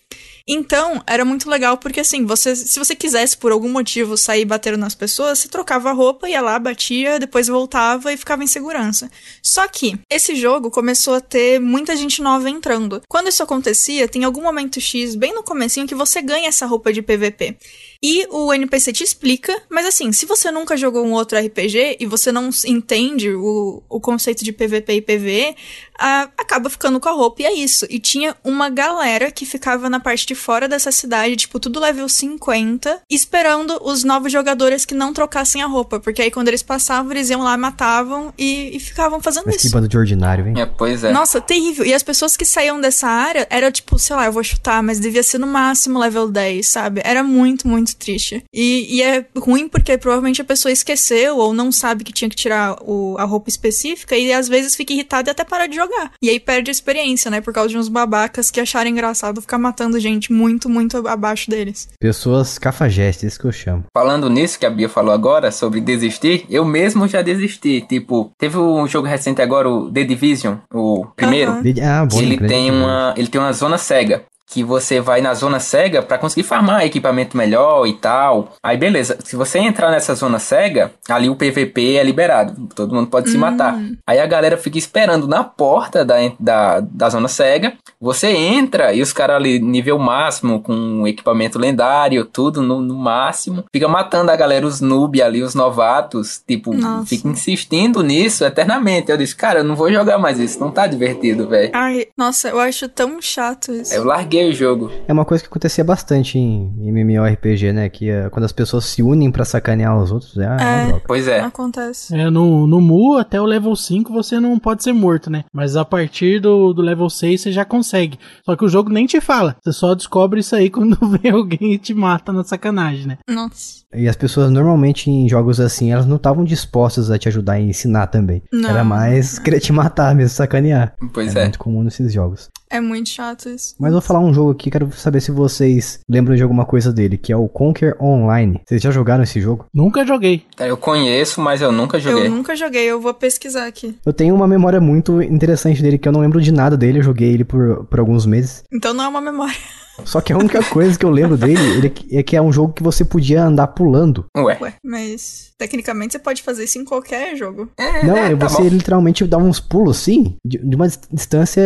Então, era muito legal porque assim, você, se você quisesse por algum motivo sair batendo nas pessoas, você trocava a roupa, ia lá, batia, depois voltava e ficava em segurança. Só que esse jogo começou a ter muita gente nova entrando. Quando isso acontecia, tem algum momento X bem no comecinho que você ganha essa roupa de PVP. E o NPC te explica, mas assim, se você nunca jogou um outro RPG e você não entende o, o conceito de PVP e PVE, ah, acaba ficando com a roupa e é isso. E tinha uma galera que ficava na parte de fora dessa cidade, tipo, tudo level 50, esperando os novos jogadores que não trocassem a roupa. Porque aí quando eles passavam, eles iam lá, matavam e, e ficavam fazendo Mas que isso. bando de ordinário, hein? É, pois é. Nossa, terrível. E as pessoas que saíam dessa área era tipo, sei lá, eu vou chutar, mas devia ser no máximo level 10, sabe? Era muito, muito triste. E, e é ruim porque provavelmente a pessoa esqueceu ou não sabe que tinha que tirar o- a roupa específica e às vezes fica irritada e até para de jogar. E aí perde a experiência, né? Por causa de uns babacas que acharam engraçado ficar matando gente muito, muito abaixo deles. Pessoas cafajestes, isso que eu chamo. Falando nisso que a Bia falou agora, sobre desistir, eu mesmo já desisti. Tipo, teve um jogo recente agora, o The Division, o primeiro. Aham. Ah, bom. ele tem uma ele tem uma zona cega que você vai na zona cega pra conseguir farmar equipamento melhor e tal. Aí beleza, se você entrar nessa zona cega, ali o PVP é liberado, todo mundo pode se matar. Aí a galera fica esperando na porta da, da, da zona cega. Você entra e os caras ali nível máximo com equipamento lendário, tudo no, no máximo, fica matando a galera os noob ali, os novatos, tipo, Nossa. fica insistindo nisso eternamente. Eu disse, cara, eu não vou jogar mais isso, não tá divertido, velho. Ai, nossa, eu acho tão chato isso. Eu larguei larguei o jogo. É uma coisa que acontecia bastante em MMORPG, né? Que é, quando as pessoas se unem pra sacanear os outros, é, é uma É. droga. Pois é. Acontece. É, no, no Mu, até o level 5, você não pode ser morto, né? Mas a partir do, do level 6, você já consegue. Só que o jogo nem te fala. Você só descobre isso aí quando vem alguém e te mata na sacanagem, né? Nossa. E as pessoas normalmente em jogos assim, elas não estavam dispostas a te ajudar a ensinar também. Não. Era mais querer te matar mesmo, sacanear. Pois é, é. muito comum nesses jogos. É muito chato isso. Mas eu vou falar um jogo aqui, quero saber se vocês lembram de alguma coisa dele, que é o Conquer Online. Vocês já jogaram esse jogo? Nunca joguei. Eu conheço, mas eu nunca joguei. Eu nunca joguei, eu vou pesquisar aqui. Eu tenho uma memória muito interessante dele, que eu não lembro de nada dele, eu joguei ele por, por alguns meses. Então não é uma memória. Só que a única coisa que eu lembro dele ele é que é um jogo que você podia andar pulando. Ué. Ué, mas tecnicamente você pode fazer isso em qualquer jogo. Não, é, é, tá você bom. literalmente dá uns pulos assim, de, de uma dis- distância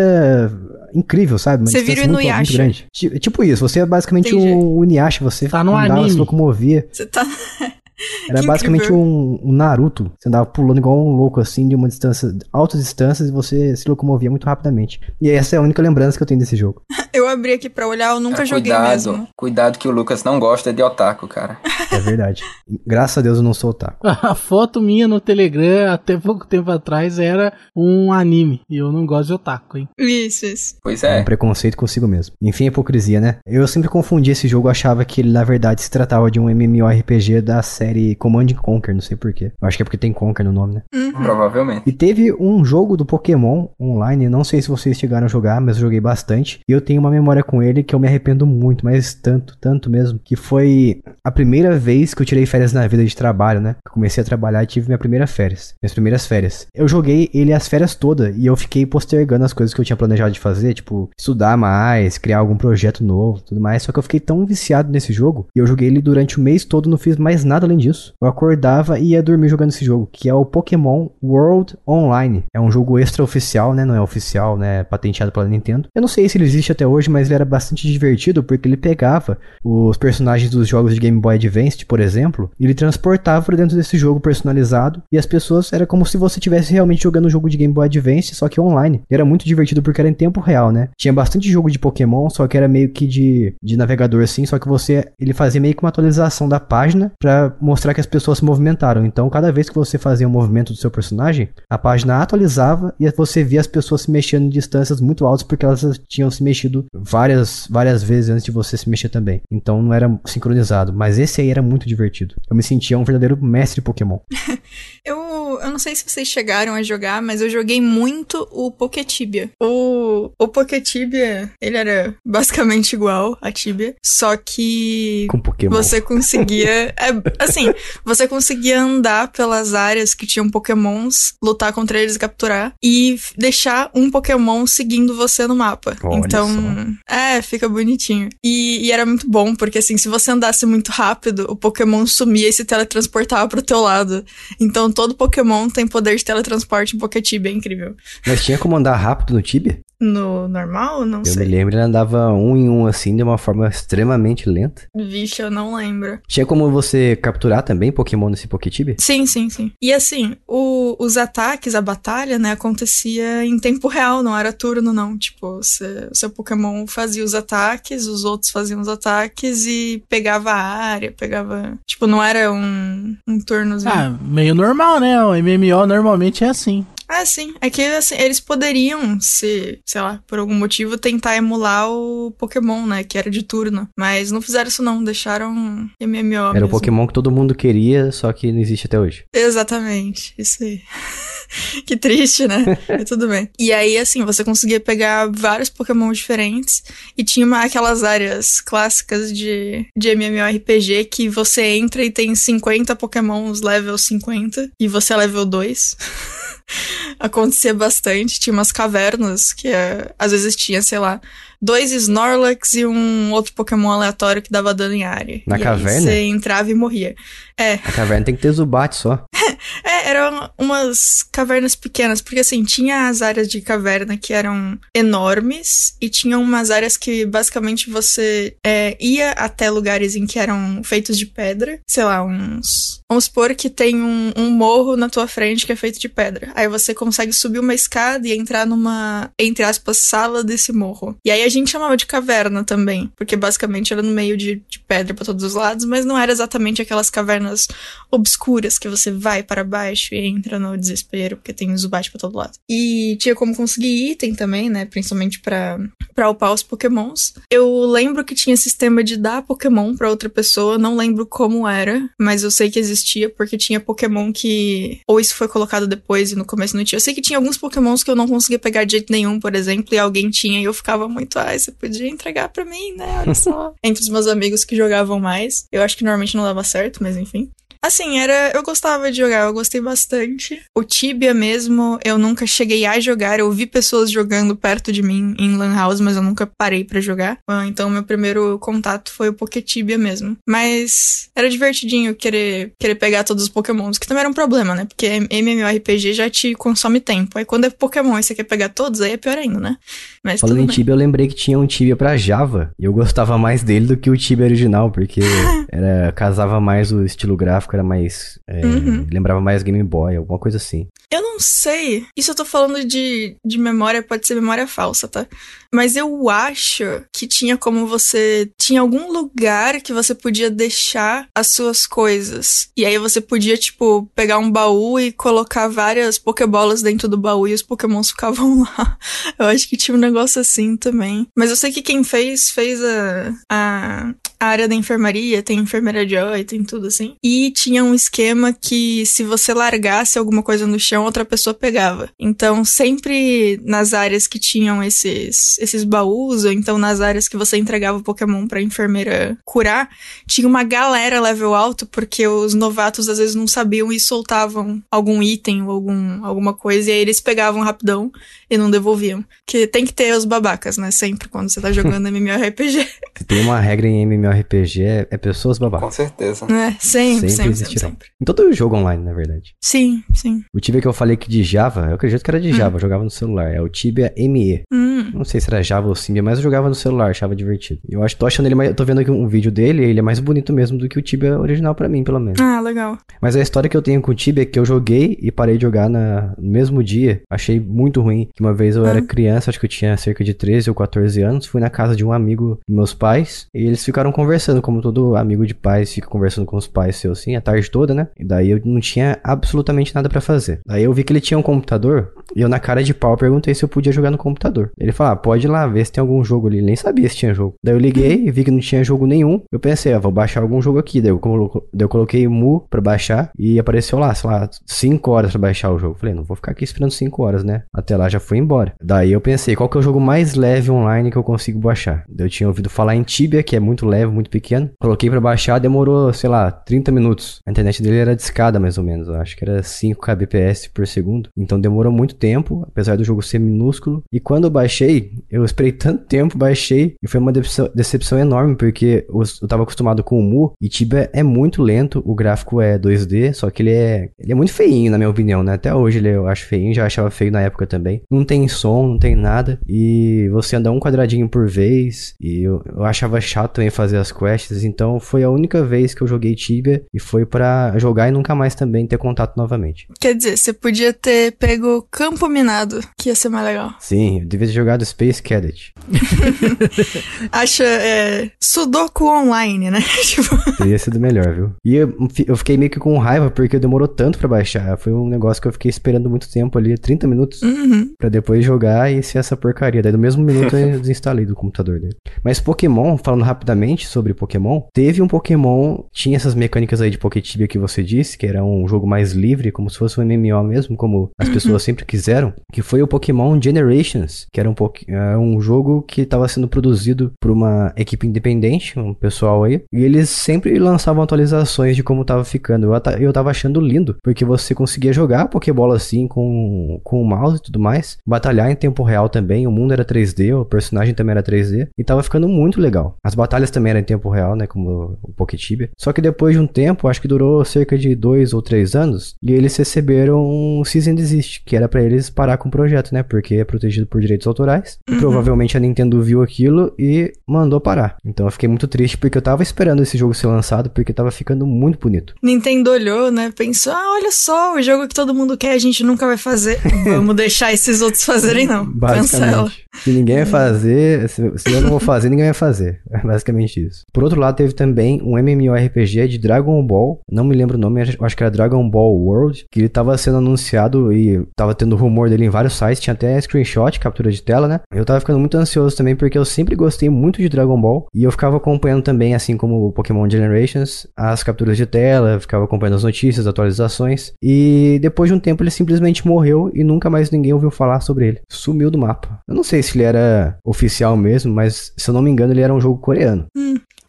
incrível, sabe? Uma Você vira o muito, muito Inuyasha. grande. Ti- Tipo isso, você é basicamente Entendi. um Inuyasha, você Tá no andava, anime. se locomovia. Você tá. Era Que basicamente um, um Naruto. Você andava pulando igual um louco, assim, de uma distância, altas distâncias, e você se locomovia muito rapidamente. E essa é a única lembrança que eu tenho desse jogo. Eu abri aqui pra olhar, eu nunca Ah, joguei cuidado, mesmo. cuidado que o Lucas não gosta de otaku, cara. É verdade. Graças a Deus eu não sou otaku. A foto minha no Telegram, até pouco tempo atrás, era um anime. E eu não gosto de otaku, hein? Isso, isso. Pois É um é. preconceito consigo mesmo. Enfim, hipocrisia, né? Eu sempre confundi esse jogo, achava que ele na verdade se tratava de um MMORPG da série Command and Conquer, não sei porquê. Eu acho que é porque tem Conquer no nome, né? Provavelmente. E teve um jogo do Pokémon online, não sei se vocês chegaram a jogar, mas eu joguei bastante. E eu tenho uma memória com ele que eu me arrependo muito, mas tanto, tanto mesmo, que foi a primeira vez que eu tirei férias na vida de trabalho, né? Eu comecei a trabalhar e tive minha primeira férias, minhas primeiras férias. Eu joguei ele as férias todas e eu fiquei postergando as coisas que eu tinha planejado de fazer, tipo, estudar mais, criar algum projeto novo, tudo mais. Só que eu fiquei tão viciado nesse jogo e eu joguei ele durante o mês todo, não fiz mais nada além disso. Eu acordava e ia dormir jogando esse jogo, que é o Pokémon World Online. É um jogo extra-oficial, né? Não é oficial, né? Patenteado pela Nintendo. Eu não sei se ele existe até hoje, mas ele era bastante divertido porque ele pegava os personagens dos jogos de Game Boy Advance, por exemplo, e ele transportava pra dentro desse jogo personalizado e as pessoas era como se você estivesse realmente jogando um jogo de Game Boy Advance, só que online. E era muito divertido porque era em tempo real, né? Tinha bastante jogo de Pokémon, só que era meio que de, de navegador assim, só que você ele fazia meio que uma atualização da página pra mostrar que as pessoas se movimentaram. Então, cada vez que você fazia um movimento do seu personagem, a página atualizava e você via as pessoas se mexendo em distâncias muito altas porque elas tinham se mexido várias várias vezes antes de você se mexer também. Então, não era sincronizado, mas esse aí era muito divertido. Eu me sentia um verdadeiro mestre Pokémon. Eu, eu não sei se vocês chegaram a jogar, mas eu joguei muito o Poketibia. O, o Poketibia, ele era basicamente igual a Tibia, só que Com Pokémon. você conseguia, é, assim, você conseguia andar pelas áreas que tinham pokémons, lutar contra eles e capturar, e deixar um pokémon seguindo você no mapa. Olha então, é, fica bonitinho. E, e era muito bom, porque assim, se você andasse muito rápido, o pokémon sumia e se teletransportava pro teu lado. Então todo pokémon tem poder de teletransporte em Poketibia, é incrível. Mas tinha como andar rápido no Tibia? No normal, não Eu sei. me lembro, ele andava um em um assim, de uma forma extremamente lenta. Vixe, eu não lembro. Tinha como você capturar também Pokémon nesse Poketibia? Sim, sim, sim. E assim, o- os ataques, a batalha, né, acontecia em tempo real, não era turno, não. Tipo, você- o seu Pokémon fazia os ataques, os outros faziam os ataques e pegava a área, pegava. Tipo, não era um, um turnozinho. Ah, meio normal, né? O MMO normalmente é assim. Ah, sim. É que assim, eles poderiam, se, sei lá, por algum motivo, tentar emular o Pokémon, né? Que era de turno. Mas não fizeram isso, não. Deixaram MMO. Era o mesmo. Pokémon que todo mundo queria, só que não existe até hoje. Exatamente, isso aí. que triste, né? Mas tudo bem. E aí, assim, você conseguia pegar vários Pokémon diferentes e tinha uma, aquelas áreas clássicas de, de MMORPG que você entra e tem 50 Pokémons level 50 e você é level 2. Acontecia bastante, tinha umas cavernas que é, às vezes tinha, sei lá, dois Snorlax e um outro Pokémon aleatório que dava dano em área. Na e caverna? Você entrava e morria. É, A caverna tem que ter Zubat só. é, eram umas cavernas pequenas, porque assim, tinha as áreas de caverna que eram enormes e tinha umas áreas que basicamente você é, ia até lugares em que eram feitos de pedra, sei lá, uns Vamos supor que tem um, um morro na tua frente que é feito de pedra. Aí você consegue subir uma escada e entrar numa, entre aspas, sala desse morro. E aí a gente chamava de caverna também, porque basicamente era no meio de, de pedra pra todos os lados, mas não era exatamente aquelas cavernas obscuras que você vai para baixo e entra no desespero, porque tem zubat pra todo lado. E tinha como conseguir item também, né? Principalmente pra, pra upar os pokémons. Eu lembro que tinha sistema de dar pokémon pra outra pessoa, não lembro como era, mas eu sei que existia porque tinha pokémon que. Ou isso foi colocado depois e no começo não tinha. Eu sei que tinha alguns pokémons que eu não conseguia pegar de jeito nenhum, por exemplo, e alguém tinha e eu ficava muito, ai, você podia entregar pra mim, né? Olha só. Entre os meus amigos que jogavam mais. Eu acho que normalmente não dava certo, mas enfim. Assim, era. Eu gostava de jogar, eu gostei bastante. O Tibia mesmo, eu nunca cheguei a jogar. Eu vi pessoas jogando perto de mim em Lan House, mas eu nunca parei pra jogar. Ah, Então, meu primeiro contato foi o Poketibia mesmo. Mas era divertidinho querer, querer pegar todos os Pokémons, que também era um problema, né? Porque MMORPG já te consome tempo. Aí quando é Pokémon e você quer pegar todos, aí é pior ainda, né? Mas Falando em. Tibia, eu lembrei que tinha um Tibia pra Java. E eu gostava mais dele do que o Tibia original, porque era, casava mais o estilo gráfico, era mais. é, Uhum. Lembrava mais Game Boy, alguma coisa assim. Eu não sei. Isso eu tô falando de, de memória, pode ser memória falsa, tá? Mas eu acho que tinha como você. Tinha algum lugar que você podia deixar as suas coisas. E aí você podia, tipo, pegar um baú e colocar várias Pokébolas dentro do baú e os Pokémons ficavam lá. Eu acho que tinha um negócio assim também. Mas eu sei que quem fez, fez a. a a área da enfermaria, tem enfermeira Joy, tem tudo assim. E tinha um esquema que se você largasse alguma coisa no chão, outra pessoa pegava. Então, sempre nas áreas que tinham esses, esses baús, ou então nas áreas que você entregava o Pokémon pra enfermeira curar, tinha uma galera level alto, porque os novatos às vezes não sabiam e soltavam algum item ou algum, alguma coisa, e aí eles pegavam rapidão e não devolviam. Que tem que ter os babacas, né? Sempre quando você tá jogando MMORPG. Se tem uma regra em MMORPG, é, é pessoas babacas. Com certeza. né? Sempre, Sempre sempre, sempre, existirão. sempre. Em todo jogo online, na verdade. Sim, sim. O Tibia que eu falei que de Java, eu acredito que era de Java, eu jogava no celular. É o Tibia ME. Hum, Não sei se era Java ou Symbian, mas eu jogava no celular, achava divertido. Eu acho, tô achando ele mais, eu tô vendo aqui um vídeo dele, ele é mais bonito mesmo do que o Tibia original pra mim, pelo menos. ah, legal. Mas a história que eu tenho com o Tibia é que eu joguei e parei de jogar na, no mesmo dia. Achei muito ruim. Que uma vez eu era Ah. criança, acho que eu tinha cerca de 13 ou 14 anos. Fui na casa de um amigo dos meus pais. E eles ficaram conversando, como todo amigo de pais fica conversando com os pais seus assim, a tarde toda, né? E daí eu não tinha absolutamente nada pra fazer. Daí eu vi que ele tinha um computador. E eu, na cara de pau, perguntei se eu podia jogar no computador. Ele falou: ah, pode ir lá ver se tem algum jogo ali. Ele nem sabia se tinha jogo. Daí eu liguei e vi que não tinha jogo nenhum. Eu pensei, ah, vou baixar algum jogo aqui. Daí eu, colo- daí eu coloquei Mu pra baixar e apareceu lá, sei lá, 5 horas pra baixar o jogo. Falei, não vou ficar aqui esperando 5 horas, né? Até lá já foi embora. Daí eu pensei, qual que é o jogo mais leve online que eu consigo baixar? Daí eu tinha ouvido falar em Tibia, que é muito leve, muito pequeno. Coloquei pra baixar, demorou, sei lá, 30 minutos. A internet dele era de escada, mais ou menos. Eu acho que era 5 kbps por segundo. Então demorou muito tempo, apesar do jogo ser minúsculo. E quando eu baixei, eu esperei tanto tempo, baixei. E foi uma decepção, decepção enorme, porque eu, eu tava acostumado com o Mu. E Tibia é muito lento, o gráfico é 2D, só que ele é, ele é muito feinho, na minha opinião, né? Até hoje ele eu acho feinho, já achava feio na época também. Não tem som, não tem nada. E você anda um quadradinho por vez. E eu, eu achava chato também fazer as quests. Então foi a única vez que eu joguei Tibia. E foi pra jogar e nunca mais também ter contato novamente. Quer dizer, você podia ter pego Campo Minado, que ia ser mais legal. Sim, eu devia ter jogado Space Cadet. Acha, é, Sudoku online, né? tipo, Teria sido melhor, viu? E eu, eu fiquei meio que com raiva porque demorou tanto pra baixar. Foi um negócio que eu fiquei esperando muito tempo ali, 30 minutos, uhum. pra depois jogar e ser essa porcaria. Daí no mesmo minuto eu desinstalei do computador dele. Mas Pokémon, falando rapidamente sobre Pokémon, teve um Pokémon, tinha essas mecânicas aí de Poketibia que você disse, que era um jogo mais livre, como se fosse um MMO mesmo, como as pessoas sempre quiseram, que foi o Pokémon Generations, que era um, é um jogo que estava sendo produzido por uma equipe independente, um pessoal aí, e eles sempre lançavam atualizações de como tava ficando. Eu, eu tava achando lindo, porque você conseguia jogar Pokébola assim com, com o mouse e tudo mais, batalhar em tempo real também, o mundo era 3D, o personagem também era 3D, e tava ficando muito muito legal. As batalhas também eram em tempo real, né? Como o Poketibia. Só que depois de um tempo, acho que durou cerca de dois ou três anos, e eles receberam um Cease and Desist, que era pra eles parar com o projeto, né? Porque é protegido por direitos autorais. E provavelmente a Nintendo viu aquilo e mandou parar. Então eu fiquei muito triste porque eu tava esperando esse jogo ser lançado, porque tava ficando muito bonito. Nintendo olhou, né? Pensou, ah, olha só, o jogo que todo mundo quer, a gente nunca vai fazer. Vamos deixar esses outros fazerem, não. Cancela. Basicamente. Se ninguém vai fazer, se, se eu não vou fazer, ninguém vai fazer. É basicamente isso. Por outro lado, teve também um MMORPG de Dragon Ball. Não me lembro o nome, acho que era Dragon Ball World. Que ele tava sendo anunciado e tava tendo rumor dele em vários sites. Tinha até screenshot, captura de tela, né? Eu tava ficando muito ansioso também, porque eu sempre gostei muito de Dragon Ball. E eu ficava acompanhando também, assim como o Pokémon Generations, as capturas de tela, ficava acompanhando as notícias, atualizações. E depois de um tempo ele simplesmente morreu e nunca mais ninguém ouviu falar sobre ele. Sumiu do mapa. Eu não sei se ele era oficial mesmo, mas se eu não me engano, ele era um jogo coreano.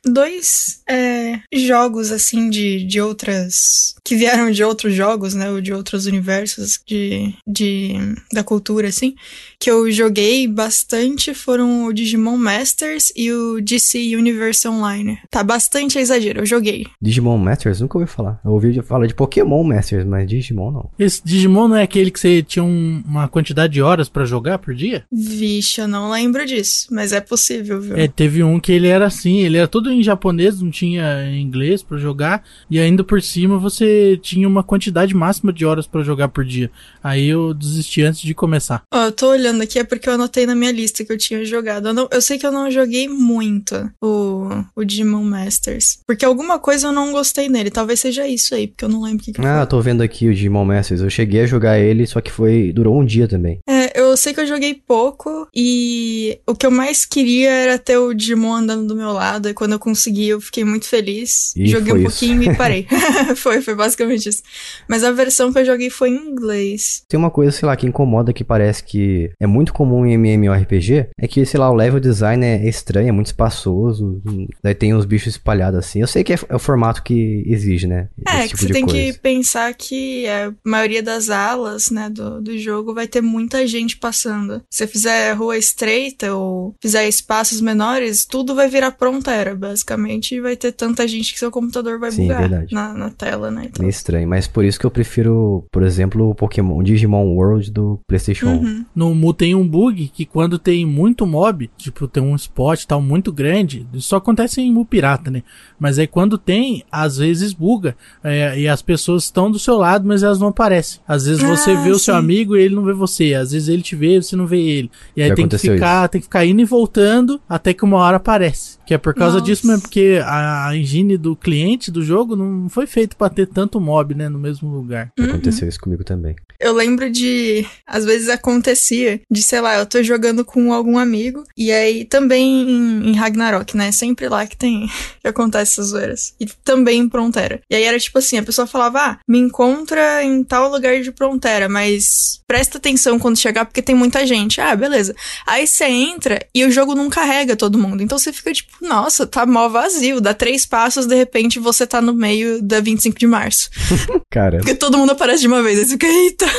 Dois é, jogos, assim, de, de outras. que vieram de outros jogos, né? Ou de outros universos de, de, da cultura, assim. Que eu joguei bastante foram o Digimon Masters e o DC Universe Online. Tá bastante exagero, eu joguei. Digimon Masters? Nunca ouvi falar. Eu ouvi falar de Pokémon Masters, mas Digimon não. Esse Digimon não é aquele que você tinha um- uma quantidade de horas pra jogar por dia? Vixe, eu não lembro disso, mas é possível, viu? É, teve um que ele era assim, ele era todo em japonês, não tinha inglês pra jogar, e ainda por cima você tinha uma quantidade máxima de horas pra jogar por dia. Aí eu desisti antes de começar. Ó, eu tô olhando aqui, é porque eu anotei na minha lista que eu tinha jogado. Eu, não- eu sei que eu não joguei muito o, o Digimon Masters. Porque alguma coisa eu não gostei nele. Talvez seja isso aí, porque eu não lembro o que, que Ah, foi. tô vendo aqui o Digimon Masters. Eu cheguei a jogar ele, só que foi. durou um dia também. É, eu sei que eu joguei pouco e o que eu mais queria era ter o Digimon andando do meu lado. E quando eu consegui, eu fiquei muito feliz. E joguei um foi isso. pouquinho e parei. foi, foi basicamente isso. Mas a versão que eu joguei foi em inglês. Tem uma coisa, sei lá, que incomoda que parece que é muito comum em MMORPG, é que, sei lá, o level design é estranho, é muito espaçoso, daí tem uns bichos espalhados assim. Eu sei que é, é o formato que exige, né? É, esse que tipo você tem coisa. que pensar que a maioria das alas, né, do, do jogo vai ter muita gente passando. Se você fizer rua estreita ou fizer espaços menores, tudo vai virar fronteira, basicamente, e vai ter tanta gente que seu computador vai Sim, bugar verdade. na, na tela, né? Então, Meio estranho, mas por isso que eu prefiro, por exemplo, o Pokémon o Digimon World do PlayStation 1. Uhum. No Mu tem um bug que quando tem muito mob, tipo, tem um spot tal muito grande, isso só acontece em Mu pirata, né? Mas aí quando tem, às vezes buga. é, e as pessoas estão do seu lado, mas elas não aparecem. Às vezes você Ah, vê o seu sim. amigo e ele não vê você. Às vezes ele te vê você não vê ele. E aí Já tem que ficar, tem que ficar indo e voltando até que uma hora aparece. Que é por causa Nossa. disso mesmo, porque a, engine do cliente do jogo não foi feito pra ter tanto mob, né, no mesmo lugar. Uhum. Aconteceu isso comigo também. Eu lembro de. Às vezes acontecia de, sei lá, eu tô jogando com algum amigo. E aí também em, em Ragnarok, né? Sempre lá que tem. que acontece essas zoeiras. E também em Prontera. E aí era tipo assim: a pessoa falava, ah, me encontra em tal lugar de Prontera, mas presta atenção quando chegar porque tem muita gente. Ah, beleza. Aí você entra e o jogo não carrega todo mundo. Então você fica tipo, nossa, tá mó vazio. Dá três passos, de repente você tá no meio da 25 de março. Cara, Porque todo mundo aparece de uma vez. Aí você fica, eita.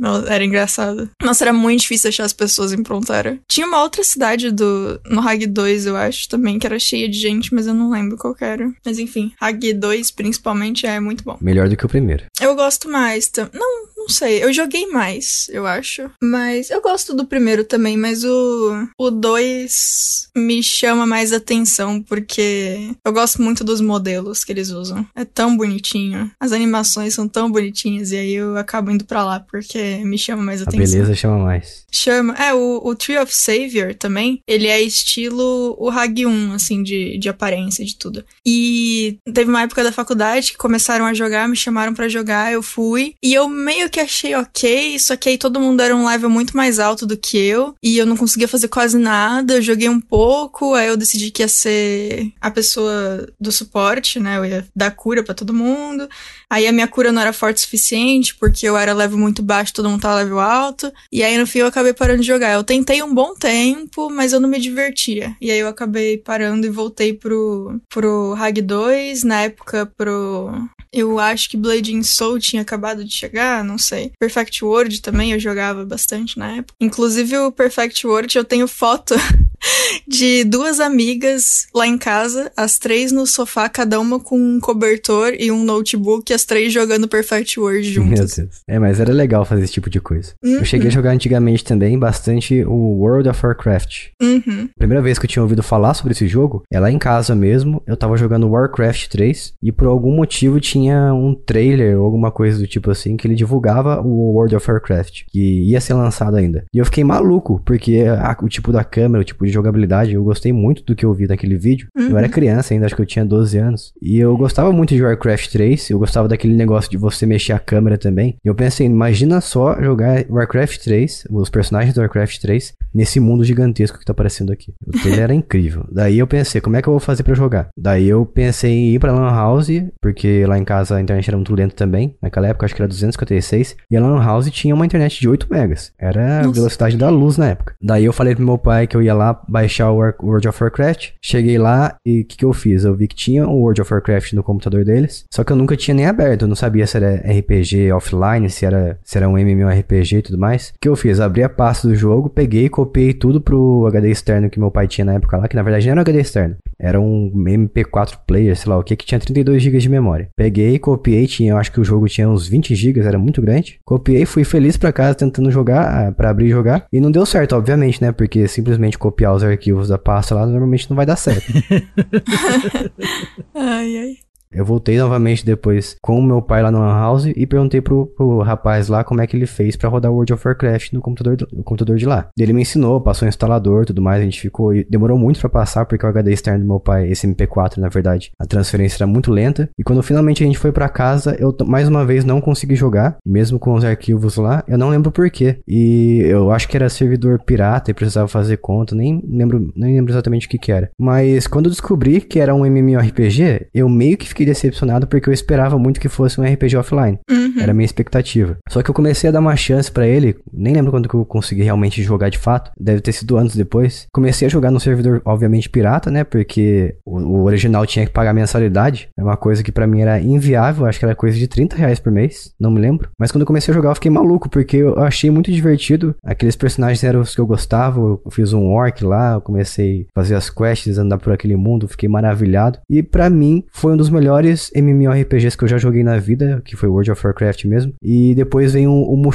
Não, era engraçado. Nossa, era muito difícil achar as pessoas em Prontera. Tinha uma outra cidade do no Hag 2, eu acho, também, que era cheia de gente, mas eu não lembro qual era. Mas enfim, Hag 2, principalmente, é muito bom. melhor do que o primeiro. Eu gosto mais. Não, não sei. Eu joguei mais, eu acho. Mas eu gosto do primeiro também, mas o o 2 me chama mais atenção porque eu gosto muito dos modelos que eles usam. É tão bonitinho. As animações são tão bonitinhas e aí eu acabo indo pra lá porque me chama mais A atenção. beleza chama mais. Chama. É, o, o Tree of Savior também, ele é estilo o Hag 1, assim, de, de aparência, de tudo. E teve uma época da faculdade que começaram a jogar, me chamaram pra jogar, eu fui. E eu meio que achei ok, só que aí todo mundo era um level muito mais alto do que eu. E eu não conseguia fazer quase nada, eu joguei um pouco, aí eu decidi que ia ser a pessoa do suporte, né? Eu ia dar cura pra todo mundo. Aí a minha cura não era forte o suficiente, porque eu era level muito baixo, todo mundo tava level alto. E aí no fim eu acabei parando de jogar. Eu tentei um bom tempo, mas eu não me divertia. E aí eu acabei parando e voltei pro, pro Hag 2, na época pro. Eu acho que Blade in Soul tinha acabado de chegar, não sei. Perfect World também eu jogava bastante na época. Inclusive o Perfect World eu tenho foto de duas amigas lá em casa, as três no sofá, cada uma com um cobertor e um notebook, três jogando Perfect World Meu juntas. Deus. É, mas era legal fazer esse tipo de coisa. Uhum. Eu cheguei a jogar antigamente também bastante o World of Warcraft. Uhum. Primeira vez que eu tinha ouvido falar sobre esse jogo é lá em casa mesmo. Eu tava jogando Warcraft 3 e por algum motivo tinha um trailer ou alguma coisa do tipo assim que ele divulgava o World of Warcraft, que ia ser lançado ainda. E eu fiquei maluco, porque a- o tipo da câmera, o tipo de jogabilidade, eu gostei muito do que eu vi naquele vídeo. Eu era criança ainda, acho que eu tinha 12 anos. E eu gostava muito de Warcraft 3, eu gostava daquele negócio de você mexer a câmera também. Eu pensei, imagina só jogar Warcraft 3, os personagens do Warcraft 3, nesse mundo gigantesco que tá aparecendo aqui. O trailer era incrível. Daí eu pensei, como é que eu vou fazer pra jogar? Daí eu pensei em ir pra Lan House, porque lá em casa a internet era muito lenta também. Naquela época acho que era 256. E a Lan House tinha uma internet de 8 megas. Era a velocidade da luz na época. Daí eu falei pro meu pai que eu ia lá baixar o World of Warcraft. Cheguei lá e o que, que eu fiz? Eu vi que tinha o World of Warcraft no computador deles. Só que eu nunca tinha nem aberto. Eu não sabia se era RPG offline, se era, se era um MMORPG e tudo mais. O que eu fiz? Abri a pasta do jogo, peguei, copiei tudo pro HD externo que meu pai tinha na época lá, que na verdade não era um HD externo. Era um MP4 player, sei lá o que, que tinha 32 GB de memória. Peguei, copiei, tinha, eu acho que o jogo tinha uns 20 GB, era muito grande. Copiei, fui feliz pra casa tentando jogar, ah, pra abrir e jogar. E não deu certo, obviamente, né? Porque simplesmente copiar os arquivos da pasta lá normalmente não vai dar certo. Ai, ai. Eu voltei novamente depois com o meu pai lá na Lan House e perguntei pro, pro rapaz lá como é que ele fez pra rodar World of Warcraft no computador, do- no computador de lá. Ele me ensinou, passou o instalador tudo mais, a gente ficou. Demorou muito pra passar porque o HD externo do meu pai, esse MP4, na verdade, a transferência era muito lenta. E quando finalmente a gente foi pra casa, eu mais uma vez não consegui jogar, mesmo com os arquivos lá, eu não lembro porquê. E eu acho que era servidor pirata e precisava fazer conta, nem lembro, nem lembro exatamente o que que era. Mas quando eu descobri que era um MMORPG, eu meio que fiquei decepcionado porque eu esperava muito que fosse um RPG offline. Uhum. Era a minha expectativa. Só que eu comecei a dar uma chance pra ele, nem lembro quando que eu consegui realmente jogar de fato, deve ter sido anos depois. Comecei a jogar no servidor, obviamente, pirata, né? Porque o, o original tinha que pagar mensalidade. Era uma coisa que pra mim era inviável, acho que era coisa de 30 reais por mês, não me lembro. Mas quando eu comecei a jogar, eu fiquei maluco, porque eu achei muito divertido. Aqueles personagens eram os que eu gostava, eu fiz um orc lá, eu comecei a fazer as quests, andar por aquele mundo, fiquei maravilhado. E pra mim, foi um dos melhores MMORPGs que eu já joguei na vida, que foi World of Warcraft mesmo. E depois vem o, o.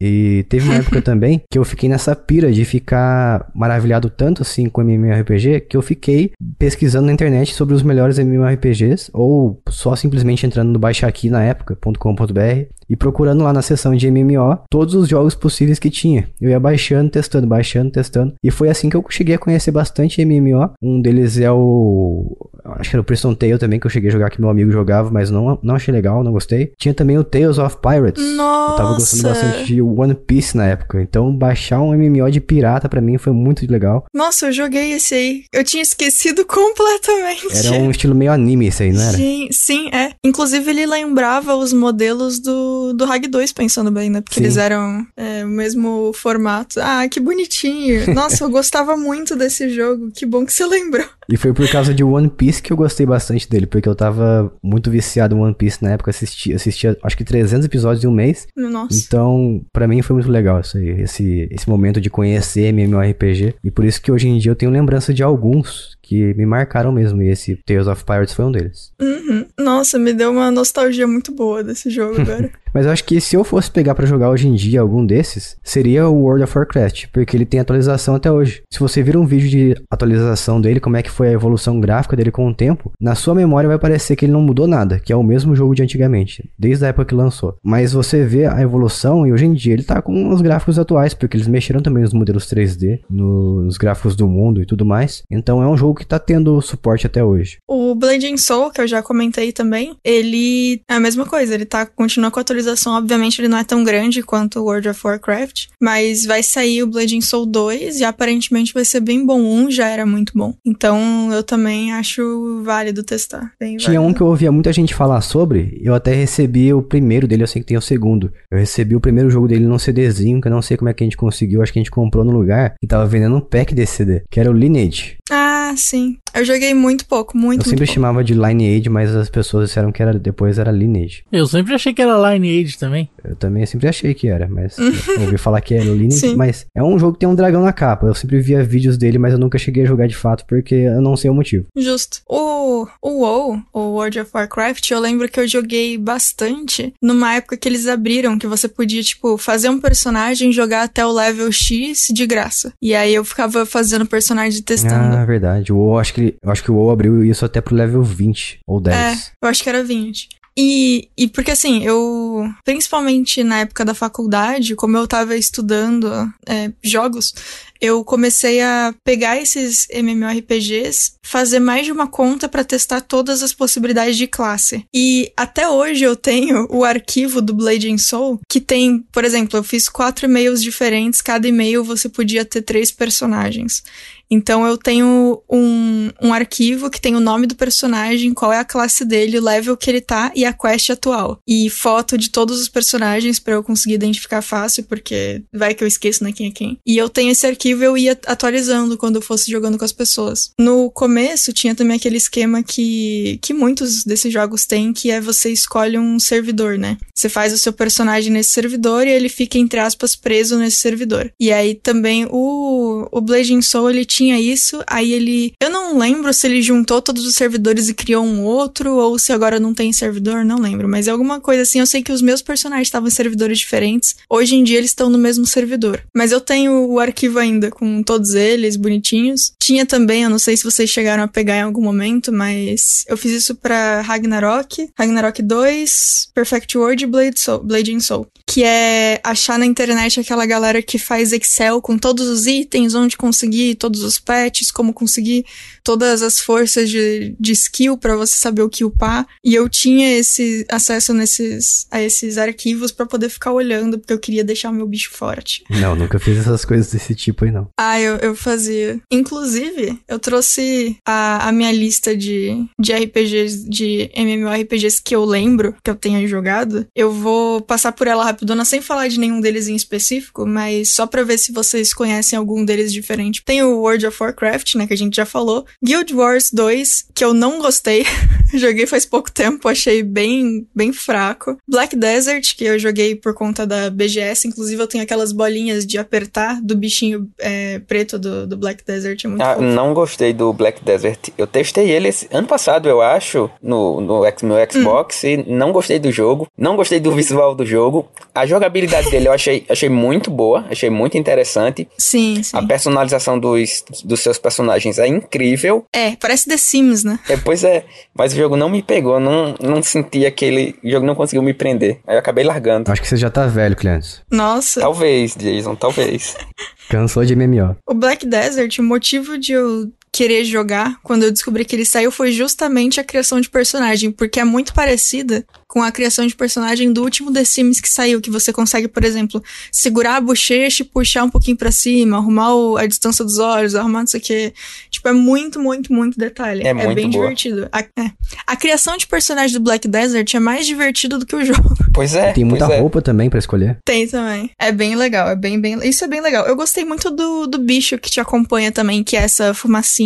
E teve uma época também que eu fiquei nessa pira de ficar maravilhado tanto assim com MMORPG que eu fiquei pesquisando na internet sobre os melhores MMORPGs ou só simplesmente entrando no Baixa Aqui na época.com.br e procurando lá na seção de MMO todos os jogos possíveis que tinha. Eu ia baixando, testando, baixando, testando. E foi assim que eu cheguei a conhecer bastante MMO. Um deles é o. Acho que era o Preston Tale também, que eu cheguei a jogar que meu amigo jogava, mas não, não achei legal, não gostei. Tinha também o Tales of Pirates. Eu tava gostando Nossa. bastante de One Piece na época. Então baixar um MMO de pirata pra mim foi muito legal. Nossa, eu joguei esse aí. Eu tinha esquecido completamente. Era um estilo meio anime esse aí, não era? Gente, sim, é. Inclusive, ele lembrava os modelos do, do Rag 2, pensando bem, né? Porque Sim. eles eram é, o mesmo formato. Ah, que bonitinho. Nossa, eu gostava muito desse jogo. Que bom que você lembrou. E foi por causa de One Piece que eu gostei bastante dele, porque eu tava muito viciado em One Piece na época, assistia, assistia acho que 300 episódios em um mês. Nossa. Então, pra mim foi muito legal isso aí, esse, esse momento de conhecer MMORPG. E por isso que hoje em dia eu tenho lembrança de alguns que me marcaram mesmo, e esse Tales of Pirates foi um deles. Uhum. Nossa, me deu uma nostalgia muito boa desse jogo agora. Mas eu acho que se eu fosse pegar pra jogar hoje em dia algum desses, seria o World of Warcraft, porque ele tem atualização até hoje. Se você vir um vídeo de atualização dele, como é que foi a evolução gráfica dele com o tempo, na sua memória vai parecer que ele não mudou nada, que é o mesmo jogo de antigamente, desde a época que lançou. Mas você vê a evolução e hoje em dia ele tá com os gráficos atuais, porque eles mexeram também nos modelos 3D, no- nos gráficos do mundo e tudo mais. Então é um jogo que tá tendo suporte até hoje. O and Soul, que eu já comentei também, ele é a mesma coisa, ele tá continua com a atualização, obviamente ele não é tão grande quanto o World of Warcraft, mas vai sair o and Soul 2 e aparentemente vai ser bem bom, um já era muito bom. Então eu também acho válido testar. Bem Tinha um válido. que eu ouvia muita gente falar sobre, eu até recebi o primeiro dele, eu sei que tem o segundo. Eu recebi o primeiro jogo dele num CDzinho, que eu não sei como é que a gente conseguiu, acho que a gente comprou no lugar e tava vendendo um pack desse CD, que era o Lineage. Ah, sim. Eu joguei muito pouco, muito, Eu sempre muito pouco. chamava de Lineage, mas as pessoas disseram que era depois era Lineage. Eu sempre achei que era Lineage também. Eu também sempre achei que era, mas eu ouvi falar que era Lineage, Sim. mas é um jogo que tem um dragão na capa. Eu sempre via vídeos dele, mas eu nunca cheguei a jogar de fato porque eu não sei o motivo. Justo. O, o WoW, o World of Warcraft, eu lembro que eu joguei bastante numa época que eles abriram, que você podia, tipo, fazer um personagem e jogar até o level X de graça. E aí eu ficava fazendo personagem e testando. Ah, verdade. O WoW, acho que eu acho que o WoW abriu isso até pro level 20 ou 10. É, eu acho que era 20. E, e porque assim, eu, principalmente na época da faculdade, como eu tava estudando é, jogos, eu comecei a pegar esses MMORPGs, fazer mais de uma conta pra testar todas as possibilidades de classe. E até hoje eu tenho o arquivo do Blade and Soul, que tem, por exemplo, eu fiz quatro e-mails diferentes, cada e-mail você podia ter três personagens. Então eu tenho um, um arquivo que tem o nome do personagem, qual é a classe dele, o level que ele tá e a quest atual. E foto de todos os personagens pra eu conseguir identificar fácil, porque vai que eu esqueço, né, quem é quem. E eu tenho esse arquivo eu ia atualizando quando eu fosse jogando com as pessoas. No começo tinha também aquele esquema que, que muitos desses jogos têm, que é você escolhe um servidor, né? Você faz o seu personagem nesse servidor e ele fica, entre aspas, preso nesse servidor. E aí também o, o Blazing Soul, ele tinha isso, aí ele... Eu não lembro se ele juntou todos os servidores e criou um outro, ou se agora não tem servidor, não lembro. Mas é alguma coisa assim, eu sei que os meus personagens estavam em servidores diferentes. Hoje em dia eles estão no mesmo servidor. Mas eu tenho o arquivo ainda com todos eles, bonitinhos. Tinha também, eu não sei se vocês chegaram a pegar em algum momento, mas eu fiz isso pra Ragnarok, Ragnarok 2, Perfect World e Blade Soul, Blade and Soul. Que é achar na internet aquela galera que faz Excel com todos os itens, onde conseguir, todos os patches, como conseguir todas as forças de, de skill pra você saber o que upar. E eu tinha esse acesso nesses, a esses arquivos pra poder ficar olhando, porque eu queria deixar o meu bicho forte. Não, nunca fiz essas coisas desse tipo aí, não. Ah, eu, eu fazia. Inclusive, eu trouxe a, a minha lista de, de RPGs, de MMORPGs que eu lembro, que eu tenha jogado. Eu vou passar por ela rapidona, sem falar de nenhum deles em específico, mas só pra ver se vocês conhecem algum deles diferente. Tem o World of Warcraft, né, que a gente já falou. Guild Wars 2, que eu não gostei. joguei faz pouco tempo, achei bem, bem fraco. Black Desert, que eu joguei por conta da BGS, inclusive eu tenho aquelas bolinhas de apertar do bichinho é, preto do, do Black Desert, é muito Ah, não gostei do Black Desert. Eu testei ele esse ano passado, eu acho, no, no meu Xbox, e não gostei do jogo. Não gostei do visual do jogo. A jogabilidade dele eu achei, achei muito boa, achei muito interessante. Sim, sim. A personalização dos, dos seus personagens é incrível. É, parece The Sims, né? É, pois é, mas o jogo não me pegou, não, não senti aquele. O jogo não conseguiu me prender. Aí eu acabei largando. Acho que você já tá velho, Cleantes. Nossa. Talvez, Jason, talvez. Cansou de MMO. O Black Desert, o motivo de eu querer jogar quando eu descobri que ele saiu foi justamente a criação de personagem, porque é muito parecida com a criação de personagem do último The Sims que saiu, que você consegue, por exemplo, segurar a bochecha e puxar um pouquinho pra cima, arrumar o- a distância dos olhos, arrumar não sei o que. Tipo, é muito, muito, muito detalhe. É muito bem boa. divertido. A, é. a criação de personagem do Black Desert é mais divertido do que o jogo. Pois é. Tem muita é. roupa também pra escolher. Tem também. É bem legal, é bem, bem. Isso é bem legal. Eu gostei muito do, do bicho que te acompanha também, que é essa fumacinha.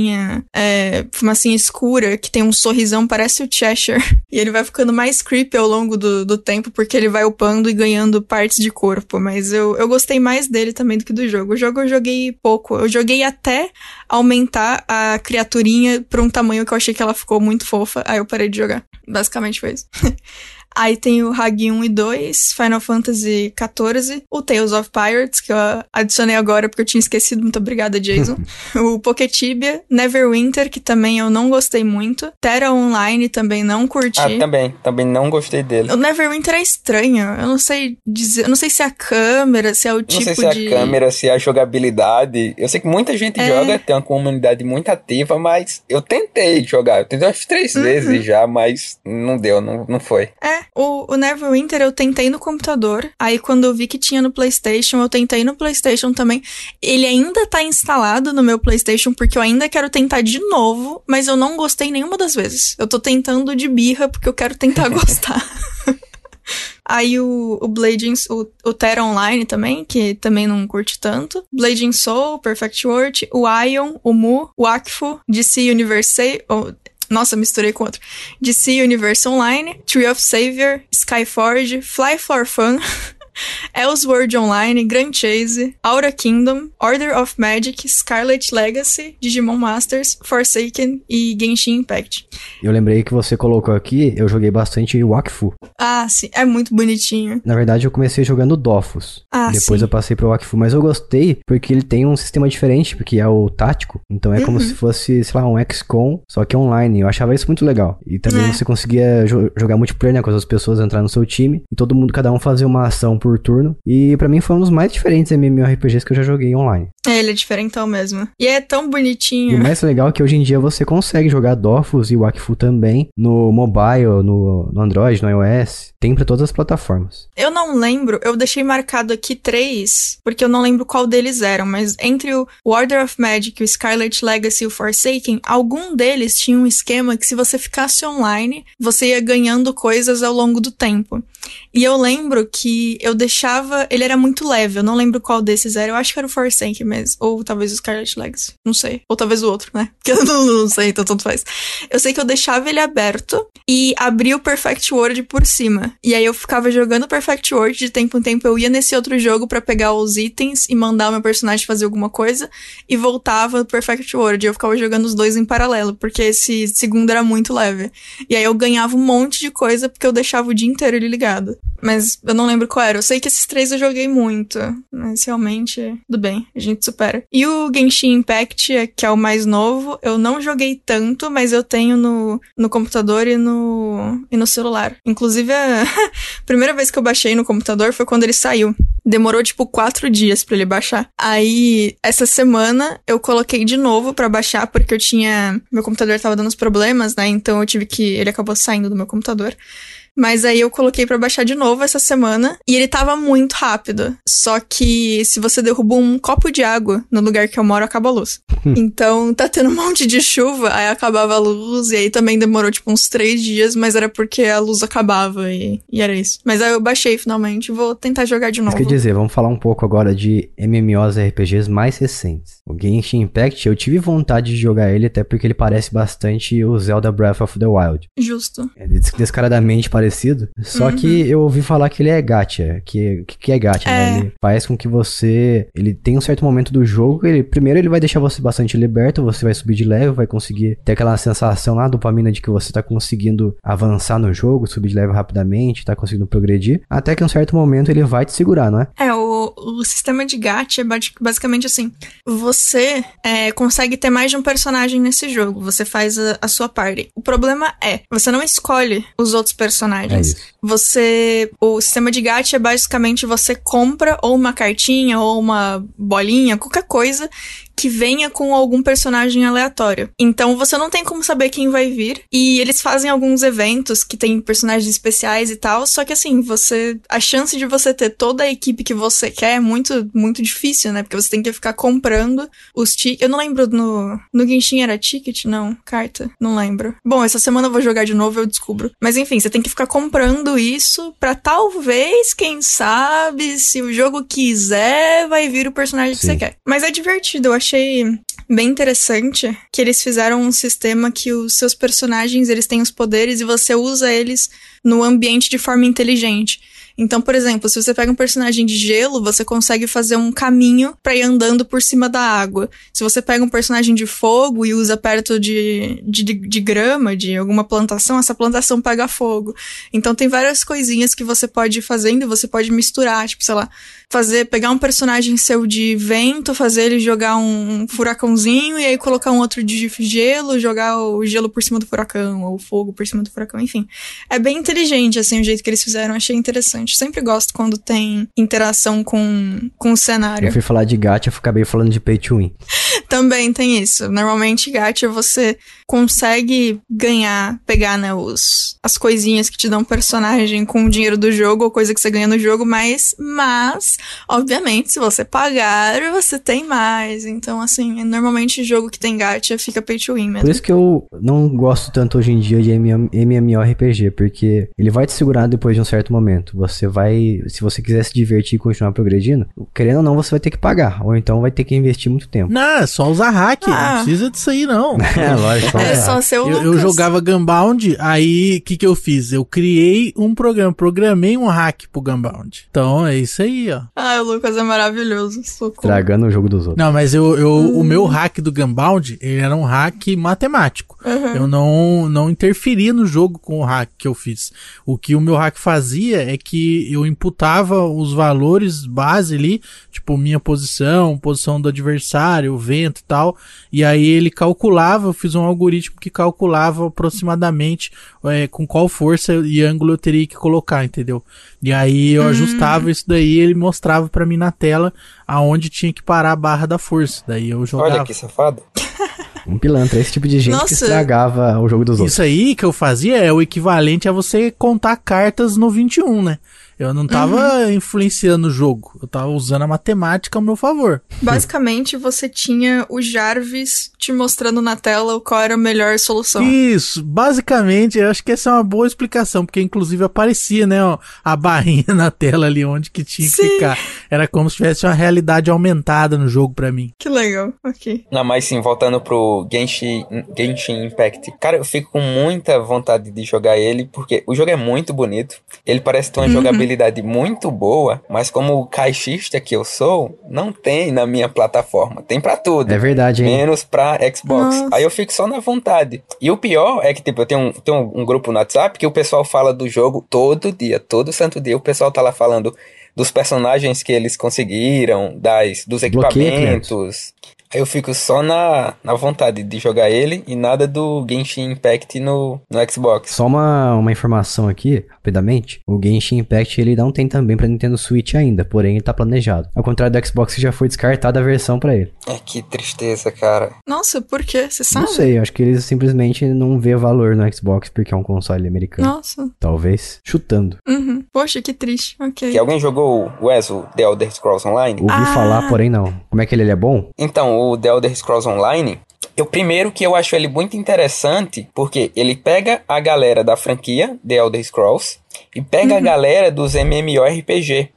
É, fumacinha escura, que tem um sorrisão, parece o Cheshire. E ele vai ficando mais creepy ao longo do, do tempo, porque ele vai upando e ganhando partes de corpo. Mas eu, eu gostei mais dele também do que do jogo. O jogo eu joguei pouco. Eu joguei até aumentar a criaturinha pra um tamanho que eu achei que ela ficou muito fofa. Aí eu parei de jogar. Basicamente foi isso. Aí tem o Hag 1 e 2, Final Fantasy XIV, o Tales of Pirates, que eu adicionei agora porque eu tinha esquecido, muito obrigada, Jason. o Poketibia, Neverwinter, que também eu não gostei muito. Terra Online também não curti. Ah, também. Também não gostei dele. O Neverwinter é estranho. Eu não sei dizer. Eu não sei se é a câmera, se é o Não tipo sei se é de. a câmera, se é a jogabilidade. Eu sei que muita gente É. joga, tem uma comunidade muito ativa, mas eu tentei jogar. Eu tentei umas três Uhum. vezes já, mas não deu, não, não foi. É, o, o Neverwinter eu tentei no computador. Aí quando eu vi que tinha no PlayStation, eu tentei no PlayStation também. Ele ainda tá instalado no meu PlayStation porque eu ainda quero tentar de novo, mas eu não gostei nenhuma das vezes. Eu tô tentando de birra porque eu quero tentar gostar. Aí o, o Blading, o, o Terra Online também, que também não curte tanto. Blading Soul, Perfect World, o Ion, o Mu, o Akfu, DC Universe, oh, nossa, misturei com outro. DC Universe Online, Tree of Savior, Skyforge, Fly for Fun, Elsword Online, Grand Chase, Aura Kingdom, Order of Magic, Scarlet Legacy, Digimon Masters, Forsaken e Genshin Impact. Eu lembrei que você colocou aqui, eu joguei bastante Wakfu. Ah, sim, é muito bonitinho. Na verdade, eu comecei jogando Dofus. Ah, Depois sim. eu passei pro Wakfu, mas eu gostei porque ele tem um sistema diferente, porque é o tático. Então é Uhum. como se fosse, sei lá, um XCOM, só que online. Eu achava isso muito legal. E também É. você conseguia jo- jogar multiplayer, né, com as pessoas entrar no seu time e todo mundo, cada um fazia uma ação por turno. E pra mim foi um dos mais diferentes MMORPGs que eu já joguei online. É, ele é diferentão mesmo. E é tão E o bonitinho. mais legal é que hoje em dia você consegue jogar Dofus e Wakfu também no mobile, no, no Android, no iOS. Tem pra todas as plataformas. Eu não lembro, eu deixei marcado aqui três, porque eu não lembro qual deles eram, mas entre o Order of Magic, o Scarlet Legacy e o Forsaken, algum deles tinha um esquema que se você ficasse online, você ia ganhando coisas ao longo do tempo. E eu lembro que eu deixava. Ele era muito leve, eu não lembro qual desses era. Eu acho que era o Forsaken mesmo. Ou talvez o Scarlet Legacy. Não sei. Ou talvez o outro, né? Porque eu não, não sei, então tanto faz. Eu sei que eu deixava ele aberto e abria o Perfect World por cima. E aí eu ficava jogando Perfect World, de tempo em tempo eu ia nesse outro jogo pra pegar os itens e mandar o meu personagem fazer alguma coisa e voltava no Perfect World. E eu ficava jogando os dois em paralelo, porque esse segundo era muito leve. E aí eu ganhava um monte de coisa porque eu deixava o dia inteiro ele ligado. Mas eu não lembro qual era. Eu sei que esses três eu joguei muito. Mas realmente, tudo bem, a gente supera. E o Genshin Impact, que é o mais novo, eu não joguei tanto, mas eu tenho no, no computador e no, e no celular. Inclusive, a primeira vez que eu baixei no computador foi quando ele saiu. Demorou tipo quatro dias pra ele baixar. Aí, essa semana, eu coloquei de novo pra baixar, porque eu tinha. Meu computador tava dando uns problemas, né? Então eu tive que. Ele acabou saindo do meu computador. Mas aí eu coloquei pra baixar de novo essa semana e ele tava muito rápido. Só que se você derruba um copo de água no lugar que eu moro, acaba a luz. então tá tendo um monte de chuva, aí acabava a luz e aí também demorou tipo uns três dias, mas era porque a luz acabava e, e era isso. Mas aí eu baixei finalmente, vou tentar jogar de Isso novo. quer dizer, vamos falar um pouco agora de MMOs RPGs mais recentes. O Genshin Impact, eu tive vontade de jogar ele até porque ele parece bastante o Zelda Breath of the Wild. Justo. É des- descaradamente parecido. Só que eu ouvi falar que ele é gacha. Que, que, é gacha, É. né? Ele faz com que você... Ele tem um certo momento do jogo, ele primeiro ele vai deixar você bastante liberto, você vai subir de level, vai conseguir ter aquela sensação lá, dopamina de que você tá conseguindo avançar no jogo, subir de level rapidamente, tá conseguindo progredir. Até que em um certo momento ele vai te segurar, não é? É, o, o sistema de gacha é basi- basicamente assim: você é, consegue ter mais de um personagem nesse jogo, você faz a, a sua party. O problema é, você não escolhe os outros É personagens. isso. Você. O sistema de gacha é basicamente você compra ou uma cartinha ou uma bolinha, qualquer coisa que venha com algum personagem aleatório. Então você não tem como saber quem vai vir. E eles fazem alguns eventos que tem personagens especiais e tal. Só que assim, você. A chance de você ter toda a equipe que você quer é muito, muito difícil, né? Porque você tem que ficar comprando os tickets. Eu não lembro no. No Genshin era ticket? Não. Carta? Não lembro. Bom, essa semana eu vou jogar de novo eu descubro. Mas enfim, você tem que ficar comprando isso pra talvez, quem sabe, se o jogo quiser, vai vir o personagem que Sim. você quer. Mas é divertido, eu achei bem interessante que eles fizeram um sistema que os seus personagens, eles têm os poderes e você usa eles no ambiente de forma inteligente. Então, por exemplo, se você pega um personagem de gelo, você consegue fazer um caminho pra ir andando por cima da água. Se você pega um personagem de fogo e usa perto de, de, de, grama, de alguma plantação, essa plantação pega fogo. Então tem várias coisinhas que você pode ir fazendo e você pode misturar, tipo, sei lá, fazer, pegar um personagem seu de vento, fazer ele jogar um furacãozinho e aí colocar um outro de gelo, jogar o gelo por cima do furacão, ou o fogo por cima do furacão, enfim. É bem inteligente, assim, o jeito que eles fizeram, achei interessante. Sempre gosto quando tem interação com, com o Eu cenário. fui falar de gacha, eu acabei falando de pay to win. Também tem isso. Normalmente, gacha, você consegue ganhar, pegar, né, os, as coisinhas que te dão personagem com o dinheiro do jogo ou coisa que você ganha no jogo, mas, mas, obviamente, se você pagar, você tem mais. Então, assim, normalmente jogo que tem gacha fica pay to win Por mesmo. isso que eu não gosto tanto hoje em dia de MM MMORPG, porque ele vai te segurar depois de um certo momento. Você vai, se você quiser se divertir e continuar progredindo, querendo ou não, você vai ter que pagar, ou então vai ter que investir muito tempo. Não, só usar hack. Ah. Não precisa disso aí, não. É, lógico. É só ser o eu, eu jogava Gunbound, aí o que, que eu fiz? Eu criei um programa, programei um hack pro Gunbound. Então é isso aí, ó. Ah, o Lucas é maravilhoso. Socorro. Tragando o jogo dos outros. Não, mas eu, eu uhum. o hum. meu hack do Gunbound, ele era um hack matemático. Uhum. Eu não, não interferia no jogo com o hack que eu fiz. O que o meu hack fazia é que eu imputava os valores base ali, tipo minha posição, posição do adversário, venda e tal. E aí ele calculava, eu fiz um algoritmo que calculava aproximadamente é, com qual força e ângulo eu teria que colocar, entendeu? E aí eu hum. ajustava isso daí, ele mostrava para mim na tela aonde tinha que parar a barra da força. Daí eu jogava. Olha que safado. Um pilantra, esse tipo de gente Nossa. que estragava o jogo dos outros. Isso aí que eu fazia é o equivalente a você contar cartas no 21, né? Eu não tava influenciando o jogo, eu tava usando a matemática ao meu favor. Basicamente, você tinha o Jarvis te mostrando na tela qual era a melhor solução. Isso, basicamente, eu acho que essa é uma boa explicação, porque inclusive aparecia, né, ó, a barrinha na tela ali onde que tinha que Sim. ficar. Era como se tivesse uma realidade aumentada no jogo pra mim. Que legal, ok. Não, mas sim, voltando pro Genshin, Genshin Impact. Cara, eu fico com muita vontade de jogar ele, porque o jogo é muito bonito. Ele parece ter uma jogabilidade muito boa, mas como caixista que eu sou, não tem na minha plataforma. Tem pra tudo. É verdade, hein? Menos pra Xbox. Nossa. Aí eu fico só na vontade. E o pior é que, tipo, eu tenho um, tenho um, um grupo no WhatsApp que o pessoal fala do jogo todo dia, todo santo dia. O pessoal tá lá falando dos personagens que eles conseguiram, das, dos equipamentos. Eu fico só na, na vontade de jogar ele e nada do Genshin Impact no, no Xbox. Só uma, uma informação aqui, rapidamente. O Genshin Impact ele não tem também pra Nintendo Switch ainda, porém ele tá planejado. Ao contrário do Xbox já foi descartada a versão pra ele. É que tristeza, cara. Nossa, por quê? Você sabe? Não sei, acho que eles simplesmente não vê valor no Xbox porque é um console americano. Nossa. Talvez. Chutando. Uhum. Poxa, que triste. Ok. Que alguém jogou o ESO, The Elder Scrolls Online? Ouvi Ah. falar, porém não. Como é que ele, ele é bom? Então, o The Elder Scrolls Online, eu primeiro que eu acho ele muito interessante, porque ele pega a galera da franquia The Elder Scrolls e pega a galera dos MMORPG.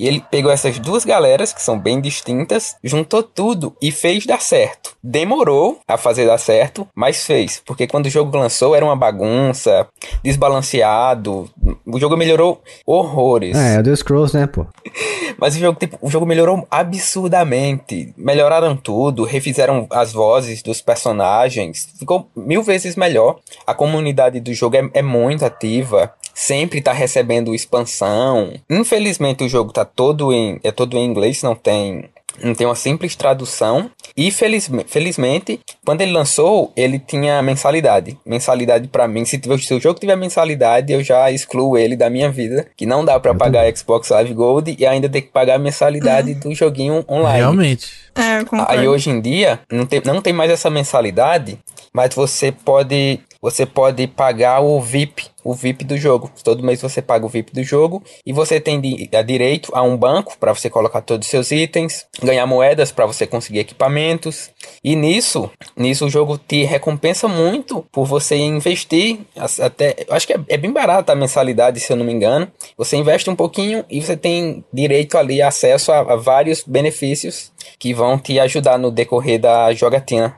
E ele pegou essas duas galeras, que são bem distintas, juntou tudo e fez dar certo. Demorou a fazer dar certo, mas fez. Porque quando o jogo lançou era uma bagunça, desbalanceado. O jogo melhorou horrores. É, é o The Scrolls, né, pô? Mas o jogo, tipo, o jogo melhorou absurdamente. Melhoraram tudo, refizeram as vozes dos personagens. Ficou mil vezes melhor. A comunidade do jogo é, é muito ativa. Sempre tá recebendo expansão. Infelizmente o jogo tá todo em. É todo em inglês, não tem. Não tem uma simples tradução. E felizme- felizmente, quando ele lançou, ele tinha mensalidade. Mensalidade pra mim. Se, tiver- se o jogo tiver mensalidade, eu já excluo ele da minha vida. Que não dá pra pagar Xbox Live Gold e ainda ter que pagar a mensalidade do joguinho online. Realmente. É. Aí hoje em dia não tem, não tem mais essa mensalidade, mas você pode você pode pagar o VIP, o VIP do jogo. Todo mês você paga o VIP do jogo e você tem a direito a um banco para você colocar todos os seus itens, ganhar moedas para você conseguir equipamentos. E nisso, nisso o jogo te recompensa muito por você investir até, acho que é, é bem barata a mensalidade, se eu não me engano. Você investe um pouquinho e você tem direito ali acesso a- a vários benefícios que vão te ajudar no decorrer da jogatina.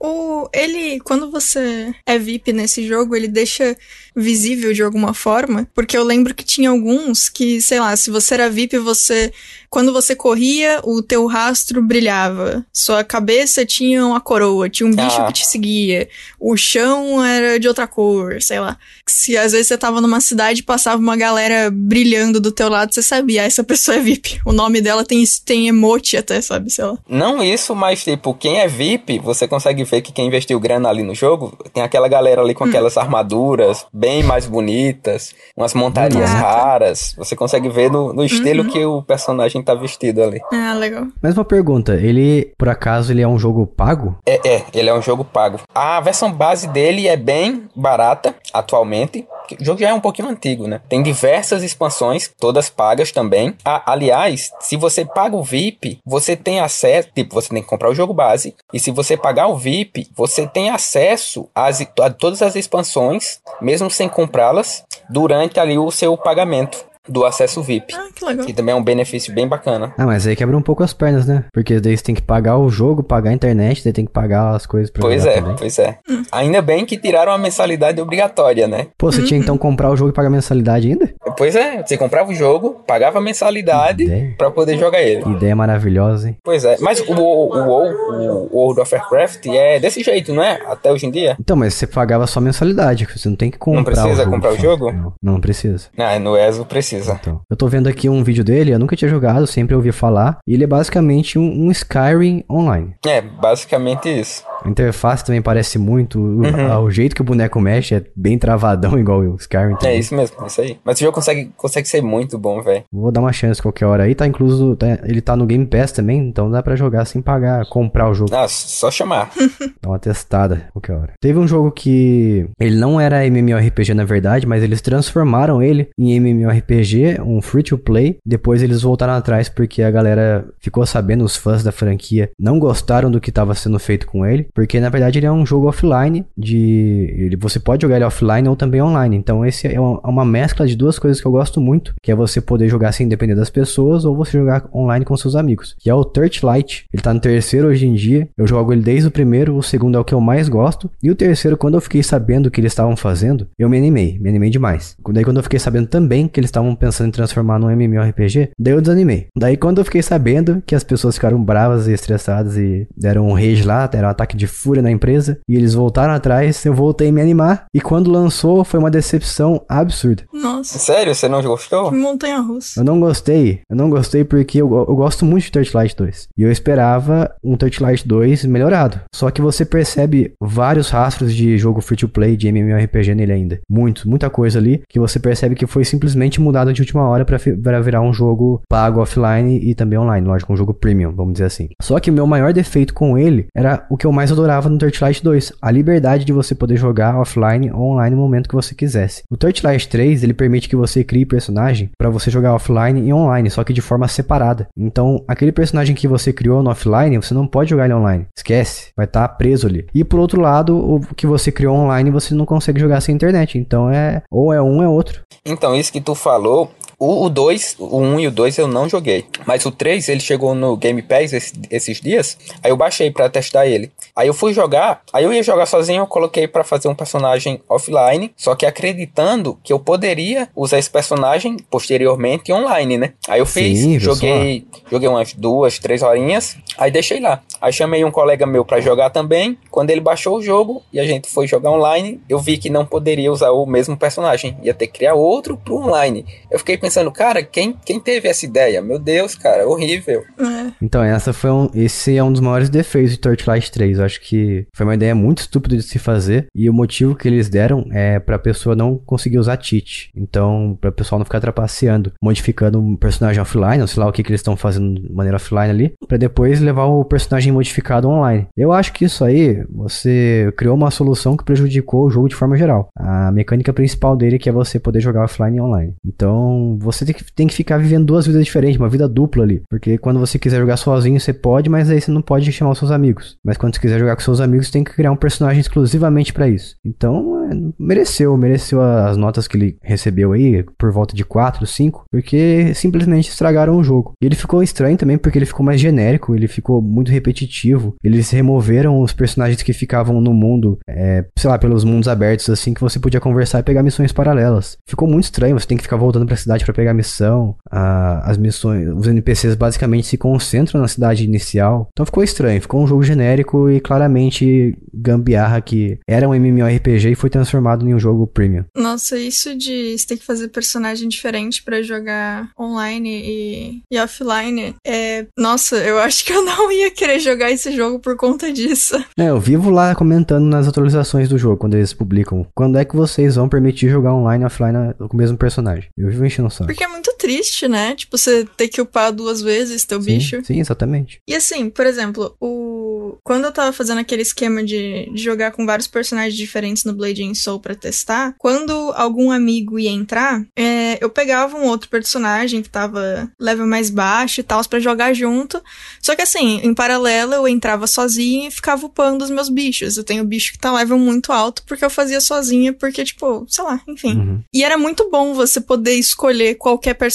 O, ele, quando você é VIP nesse jogo, ele deixa visível de alguma forma, porque eu lembro que tinha alguns que, sei lá, se você era VIP, você quando você corria, o teu rastro brilhava. Sua cabeça tinha uma coroa, tinha um bicho Ah. que te seguia. O chão era de outra cor, sei lá. Se às vezes você tava numa cidade e passava uma galera brilhando do teu lado, você sabia, ah, essa pessoa é VIP. O nome dela tem, tem emote até, sabe, sei lá. Não isso, mas tipo, quem é VIP, você consegue ver que quem investiu grana ali no jogo, tem aquela galera ali com aquelas armaduras bem mais bonitas, umas montarias Ah, raras. Você consegue ver no, no estilo que o personagem quem tá vestido ali. Ah, legal. Mais uma pergunta, ele, por acaso, ele é um jogo pago? É, é, ele é um jogo pago. A versão base dele é bem barata atualmente. O jogo já é um pouquinho antigo, né? Tem diversas expansões, todas pagas também. Ah, aliás, se você paga o VIP, você tem acesso. Tipo, você tem que comprar o jogo base. E se você pagar o VIP, você tem acesso às, a todas as expansões, mesmo sem comprá-las, durante ali o seu pagamento do acesso VIP. Ah, que legal. Que também é um benefício bem bacana. Ah, mas aí quebra um pouco as pernas, né? Porque daí você tem que pagar o jogo, pagar a internet, daí tem que pagar as coisas pra Pois é, também. pois é. Ainda bem que tiraram a mensalidade obrigatória, né? Pô, você tinha então que comprar o jogo e pagar mensalidade ainda? Pois é, você comprava o jogo, pagava a mensalidade pra poder jogar ele. Que ideia maravilhosa, hein? Pois é, mas o, o, o, WoW, o World of Warcraft é desse jeito, não é? Até hoje em dia. Então, mas você pagava só mensalidade, você não tem que comprar precisa o jogo. comprar o jogo? Não, não precisa. Ah, no ESO precisa. Então, eu tô vendo aqui um vídeo dele, eu nunca tinha jogado, sempre ouvi falar. E ele é basicamente um, um Skyrim online. É, basicamente isso. A interface também parece muito. O, Uhum. a- o jeito que o boneco mexe é bem travadão, igual o Skyrim. É também. isso mesmo, é isso aí. Mas o jogo consegue, consegue ser muito bom, velho. Vou dar uma chance qualquer hora aí. Tá incluso. tá- ele tá no Game Pass também, então dá pra jogar sem pagar, comprar o jogo. Ah, só chamar. Dá uma testada qualquer hora. Teve um jogo que ele não era MMORPG na verdade, mas eles transformaram ele em MMORPG, um free to play. Depois eles voltaram atrás porque a galera ficou sabendo, os fãs da franquia não gostaram do que estava sendo feito com ele, porque na verdade ele é um jogo offline de ele, você pode jogar ele offline ou também online. Então esse é uma, uma mescla de duas coisas que eu gosto muito, que é você poder jogar sem depender das pessoas ou você jogar online com seus amigos. Que é o Torchlight. Ele tá no terceiro hoje em dia. Eu jogo ele desde o primeiro, o segundo é o que eu mais gosto. E o terceiro, quando eu fiquei sabendo o que eles estavam fazendo, eu me animei, me animei demais. Daí quando eu fiquei sabendo também que eles estavam pensando em transformar num MMORPG, daí eu desanimei. Daí quando eu fiquei sabendo que as pessoas ficaram bravas e estressadas e deram um rage lá, deram um ataque de fúria na empresa, e eles voltaram atrás, eu voltei a me animar. E quando lançou, foi uma decepção absurda. Nossa, Sério, você não gostou? que montanha russa. Eu não gostei. Eu não gostei porque eu, eu gosto muito de Torchlight 2. E eu esperava um Torchlight 2 melhorado. Só que você percebe vários rastros de jogo free to play, de MMORPG nele ainda. Muito, muita coisa ali que você percebe que foi simplesmente mudado de última hora pra virar um jogo pago offline e também online. Lógico, um jogo premium, vamos dizer assim. Só que o meu maior defeito com ele era o que eu mais adorava no Torchlight 2. A liberdade de você poder jogar offline ou online no momento que você quisesse. O Torchlight 3, ele permite que você crie personagem pra você jogar offline e online, só que de forma separada. Então, aquele personagem que você criou no offline, você não pode jogar ele online. Esquece, vai estar preso ali. E por outro lado, o que você criou online, você não consegue jogar sem internet. Então é ou é um é outro. Então, isso que tu falou, o 2, o 1 um e o 2 eu não joguei. Mas o 3, ele chegou no Game Pass esse- esses dias. Aí eu baixei pra testar ele. Aí eu fui jogar, aí eu ia jogar sozinho, eu coloquei pra fazer um personagem offline, só que acreditando que eu poderia usar esse personagem posteriormente online, né? Aí eu fiz, Sim, joguei, joguei umas duas, três horinhas, aí deixei lá. Aí chamei um colega meu pra jogar também. Quando ele baixou o jogo e a gente foi jogar online, eu vi que não poderia usar o mesmo personagem, ia ter que criar outro pro online. Eu fiquei pensando, cara, quem, quem teve essa ideia? Meu Deus, cara, horrível. É. Então, essa foi um, esse é um dos maiores defeitos de Torchlight 3. Eu acho que foi uma ideia muito estúpida de se fazer. E o motivo que eles deram é pra pessoa não conseguir usar cheat. Então, pra pessoal não ficar trapaceando, modificando um personagem offline, ou sei lá o que, que eles estão fazendo de maneira offline ali, pra depois levar o personagem modificado online. Eu acho que isso aí, você criou uma solução que prejudicou o jogo de forma geral. A mecânica principal dele é que é você poder jogar offline e online. Então, você tem que, tem que ficar vivendo duas vidas diferentes, uma vida dupla ali. Porque quando você quiser jogar sozinho, você pode, mas aí você não pode chamar os seus amigos. Mas quando você quiser jogar com seus amigos, tem que criar um personagem exclusivamente pra isso. Então, é, mereceu, mereceu as notas que ele recebeu aí, por volta de 4, 5, porque simplesmente estragaram o jogo. E ele ficou estranho também porque ele ficou mais genérico, ele ficou muito repetitivo. Eles removeram os personagens que ficavam no mundo, é, sei lá, pelos mundos abertos, assim, que você podia conversar e pegar missões paralelas. Ficou muito estranho, você tem que ficar voltando pra cidade pra pegar missão. Ah, as missões, os NPCs basicamente se concentram na cidade inicial. Então ficou estranho, ficou um jogo genérico e claramente gambiarra que era um MMORPG e foi transformado em um jogo premium. Nossa, isso de você ter que fazer personagem diferente pra jogar online e, e offline é. Nossa, eu acho que eu não ia querer jogar esse jogo por conta disso. É, eu vivo lá comentando nas atualizações do jogo, quando eles publicam. Quando é que vocês vão permitir jogar online e offline com o mesmo personagem? Eu vivo enchendo o saco. Porque é muito triste, né? Tipo, você ter que upar duas vezes teu Sim, bicho. sim, exatamente. E assim, por exemplo, o quando eu tava fazendo aquele esquema de, de jogar com vários personagens diferentes no Blade and Soul pra testar, quando algum amigo ia entrar, é, eu pegava um outro personagem que tava level mais baixo e tal, pra jogar junto. Só que assim, em paralelo, eu entrava sozinha e ficava upando os meus bichos. Eu tenho bicho que tá level muito alto porque eu fazia sozinha, porque, tipo, sei lá, enfim. Uhum. E era muito bom você poder escolher qualquer personagem.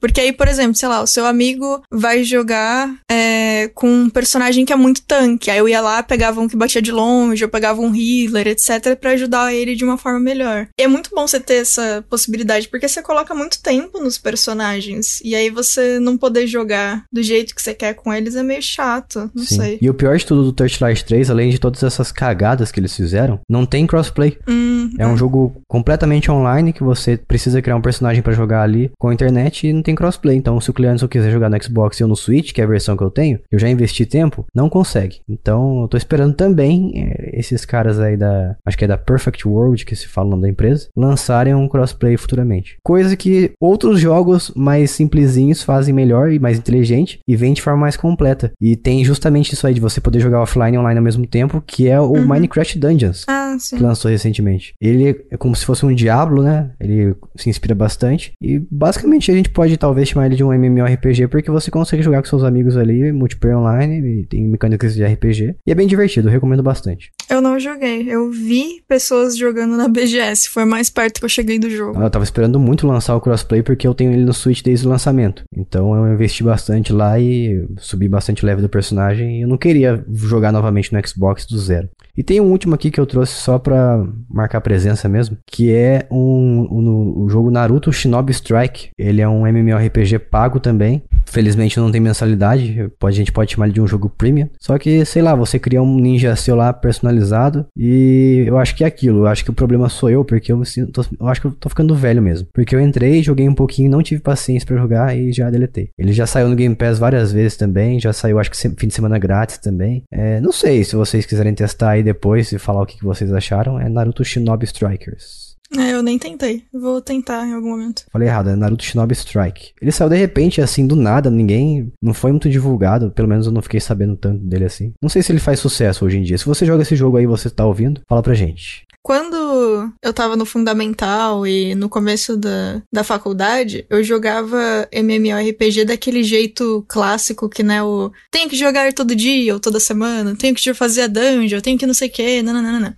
Porque aí, por exemplo, sei lá, o seu amigo vai jogar é, com um personagem que é muito tanque. Aí eu ia lá, pegava um que batia de longe, eu pegava um healer, etc, pra ajudar ele de uma forma melhor. E é muito bom você ter essa possibilidade, porque você coloca muito tempo nos personagens. E aí você não poder jogar do jeito que você quer com eles é meio chato. Não Sim. sei. E o pior de tudo do Torchlight 3, além de todas essas cagadas que eles fizeram, não tem crossplay. Hum, É um jogo completamente online que você precisa criar um personagem pra jogar ali com a internet e não tem crossplay. Então, se o cliente quiser jogar no Xbox e eu no Switch, que é a versão que eu tenho, eu já investi tempo, não consegue. Então, eu tô esperando também eh, esses caras aí da, acho que é da Perfect World, que se fala o nome da empresa, lançarem um crossplay futuramente. Coisa que outros jogos mais simplesinhos fazem melhor e mais inteligente e vem de forma mais completa. E tem justamente isso aí de você poder jogar offline e online ao mesmo tempo, que é o Minecraft Dungeons Ah, sim. que lançou recentemente. Ele é como se fosse um Diablo, né? Ele se inspira bastante. E basicamente a gente pode talvez chamar ele de um MMORPG porque você consegue jogar com seus amigos ali, multiplayer online, e tem mecânicas de RPG. E é bem divertido, eu recomendo bastante. Eu não joguei. Eu vi pessoas jogando na BGS. Foi mais perto que eu cheguei do jogo. Eu tava esperando muito lançar o crossplay porque eu tenho ele no Switch desde o lançamento. Então eu investi bastante lá e subi bastante o level do personagem. E eu não queria jogar novamente no Xbox do zero. E tem um último aqui que eu trouxe só pra marcar presença mesmo, que é um, um- o jogo Naruto Shinobi Strike. Ele é um MMORPG pago também. Felizmente não tem mensalidade, pode, a gente pode chamar ele de um jogo premium. Só que, sei lá, você cria um ninja seu lá personalizado e eu acho que é aquilo. Eu acho que o problema sou eu, porque eu me sinto, eu acho que eu tô ficando velho mesmo. Porque eu entrei, joguei um pouquinho, não tive paciência pra jogar e já deletei. Ele já saiu no Game Pass várias vezes também, já saiu acho que fim de semana grátis também. É, não sei se vocês quiserem testar aí depois e falar o que, vocês acharam. É Naruto Shinobi Strikers. É, eu nem tentei. Vou tentar em algum momento. Falei errado, é Naruto Shinobi Strike. Ele saiu de repente, assim, do nada, ninguém. Não foi muito divulgado, pelo menos eu não fiquei sabendo tanto dele assim. Não sei se ele faz sucesso hoje em dia. Se você joga esse jogo aí e você tá ouvindo, fala pra gente. Quando eu tava no fundamental e no começo da, da faculdade, eu jogava MMORPG daquele jeito clássico que, né, o tenho que jogar todo dia ou toda semana, tenho que fazer a dungeon, tenho que não sei o que, nananana.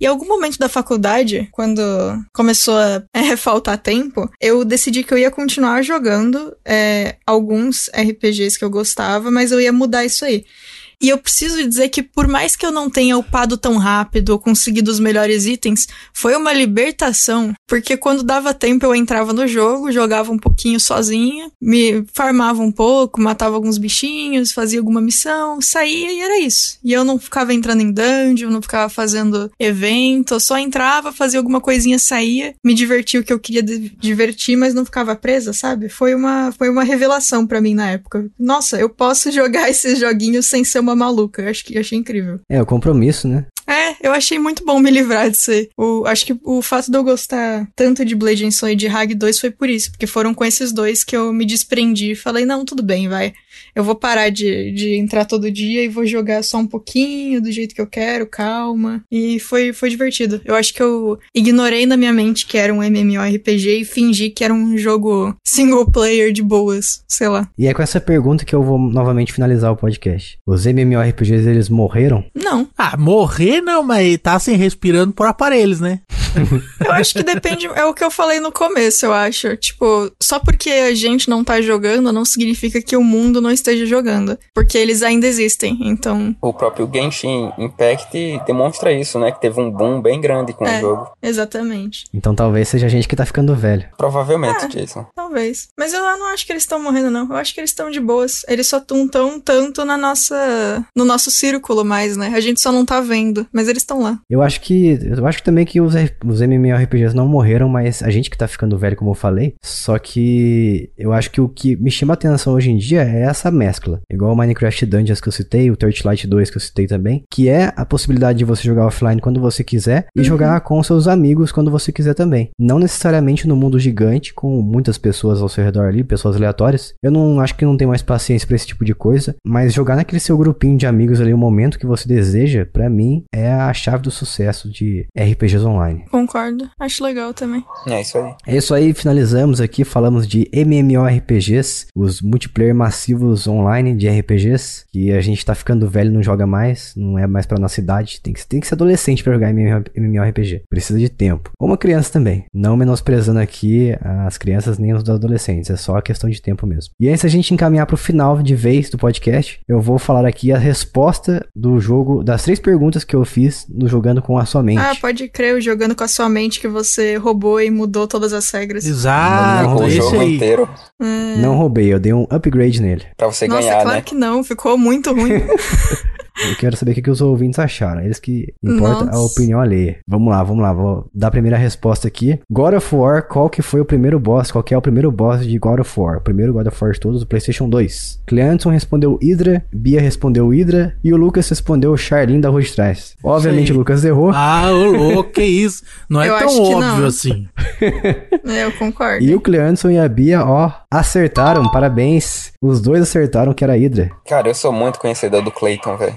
E algum momento da faculdade, quando começou a é, faltar tempo, eu decidi que eu ia continuar jogando é, alguns RPGs que eu gostava, mas eu ia mudar isso aí. E eu preciso dizer que, por mais que eu não tenha upado tão rápido ou conseguido os melhores itens, foi uma libertação. Porque quando dava tempo eu entrava no jogo, jogava um pouquinho sozinha, me farmava um pouco, matava alguns bichinhos, fazia alguma missão, saía e era isso. E eu não ficava entrando em dungeon, não ficava fazendo evento, eu só entrava, fazia alguma coisinha, saía, me divertia o que eu queria divertir, mas não ficava presa, sabe? Foi uma, foi uma revelação pra mim na época. Nossa, eu posso jogar esses joguinhos sem ser uma maluca. Eu acho que eu achei incrível. É, o compromisso, né? É, eu achei muito bom me livrar disso aí. O, acho que o fato de eu gostar tanto de Blade and Soul e de Hag 2 foi por isso, porque foram com esses dois que eu me desprendi e falei, não, tudo bem, vai. Eu vou parar de, de entrar todo dia e vou jogar só um pouquinho, do jeito que eu quero, calma. E foi, foi divertido. Eu acho que eu ignorei na minha mente que era um MMORPG e fingi que era um jogo single player de boas, sei lá. E é com essa pergunta que eu vou novamente finalizar o podcast. Os MMORPGs, eles morreram? Não, Ah, morrer não, mas tá assim, respirando por aparelhos, né? Eu acho que depende, é o que eu falei no começo, eu acho. Tipo, só porque a gente não tá jogando não significa que o mundo não esteja jogando. Porque eles ainda existem, então. O próprio Genshin Impact demonstra isso, né? Que teve um boom bem grande com É. o jogo. Exatamente. Então talvez seja a gente que tá ficando velho. Provavelmente, Ah. Jason. Talvez. Mas eu não acho que eles estão morrendo, não. Eu acho que eles estão de boas. Eles só estão tão tanto na nossa. no nosso círculo mais, né? A gente só não tá vendo. Mas eles estão lá. Eu acho que. Eu acho que também que os, os MMORPGs não morreram, mas a gente que tá ficando velho, como eu falei. Só que eu acho que o que me chama a atenção hoje em dia é essa mescla. Igual o Minecraft Dungeons que eu citei, o Torchlight 2 que eu citei também, que é a possibilidade de você jogar offline quando você quiser e jogar com seus amigos quando você quiser também. Não necessariamente no mundo gigante, com muitas pessoas ao seu redor ali, pessoas aleatórias. Eu não acho que não tenho mais paciência pra esse tipo de coisa, mas jogar naquele seu grupinho de amigos ali o momento que você deseja, pra mim, é a chave do sucesso de RPGs online. Concordo. Acho legal também. É isso aí. É isso aí, finalizamos aqui, falamos de MMORPGs, os multiplayer massivos online de RPGs, que a gente tá ficando velho, não joga mais, não é mais pra nossa idade, tem que, tem que ser adolescente pra jogar MMO MMORPG, precisa de tempo. Ou uma criança também, não menosprezando aqui as crianças nem os adolescentes, é só questão de tempo mesmo. E antes da gente encaminhar pro final de vez do podcast, eu vou falar aqui a resposta do jogo, das três perguntas que eu fiz no Jogando com a Sua Mente. Ah, pode crer, o jogando com a sua mente que você roubou e mudou todas as regras. Exato, Não, o esse jogo aí. inteiro Hum. Não roubei, eu dei um upgrade nele. pra você Nossa, ganhar, claro né? que não, ficou muito ruim. Eu quero saber o que, que os ouvintes acharam. Eles que importa a Nossa. opinião alheia. Vamos lá, vamos lá. Vou dar a primeira resposta aqui. God of War, qual que foi o primeiro boss? Qual que é o primeiro boss de God of War? O primeiro God of War de todos, o PlayStation 2. Cleanson respondeu Hydra, Bia respondeu Hydra e o Lucas respondeu Charlene da Rua de Trás. Obviamente o Lucas errou. Ah, ô louco, que isso? Não é Eu tão óbvio não. assim. Eu concordo. E o Cleanson e a Bia, ó, acertaram. Parabéns. Os dois acertaram que era Hydra. Cara, eu sou muito conhecedor do Clayton, velho.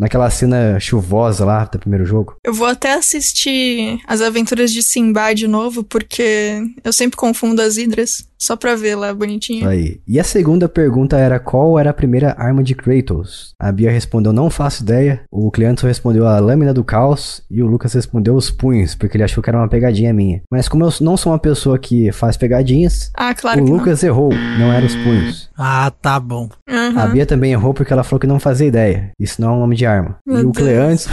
Naquela cena chuvosa lá do primeiro jogo. Eu vou até assistir As Aventuras de Simba de novo, porque eu sempre confundo as hidras, só pra ver lá bonitinho. Aí. E a segunda pergunta era qual era a primeira arma de Kratos? A Bia respondeu não faço ideia. O Cleanto respondeu a lâmina do caos. E o Lucas respondeu os punhos, porque ele achou que era uma pegadinha minha. Mas como eu não sou uma pessoa que faz pegadinhas, Ah, claro o Lucas errou. Não era os punhos. Ah, tá bom. não. Aham. A Bia também errou porque ela falou que não fazia ideia. Isso não é um nome de arma. Meu e o. Cleanson.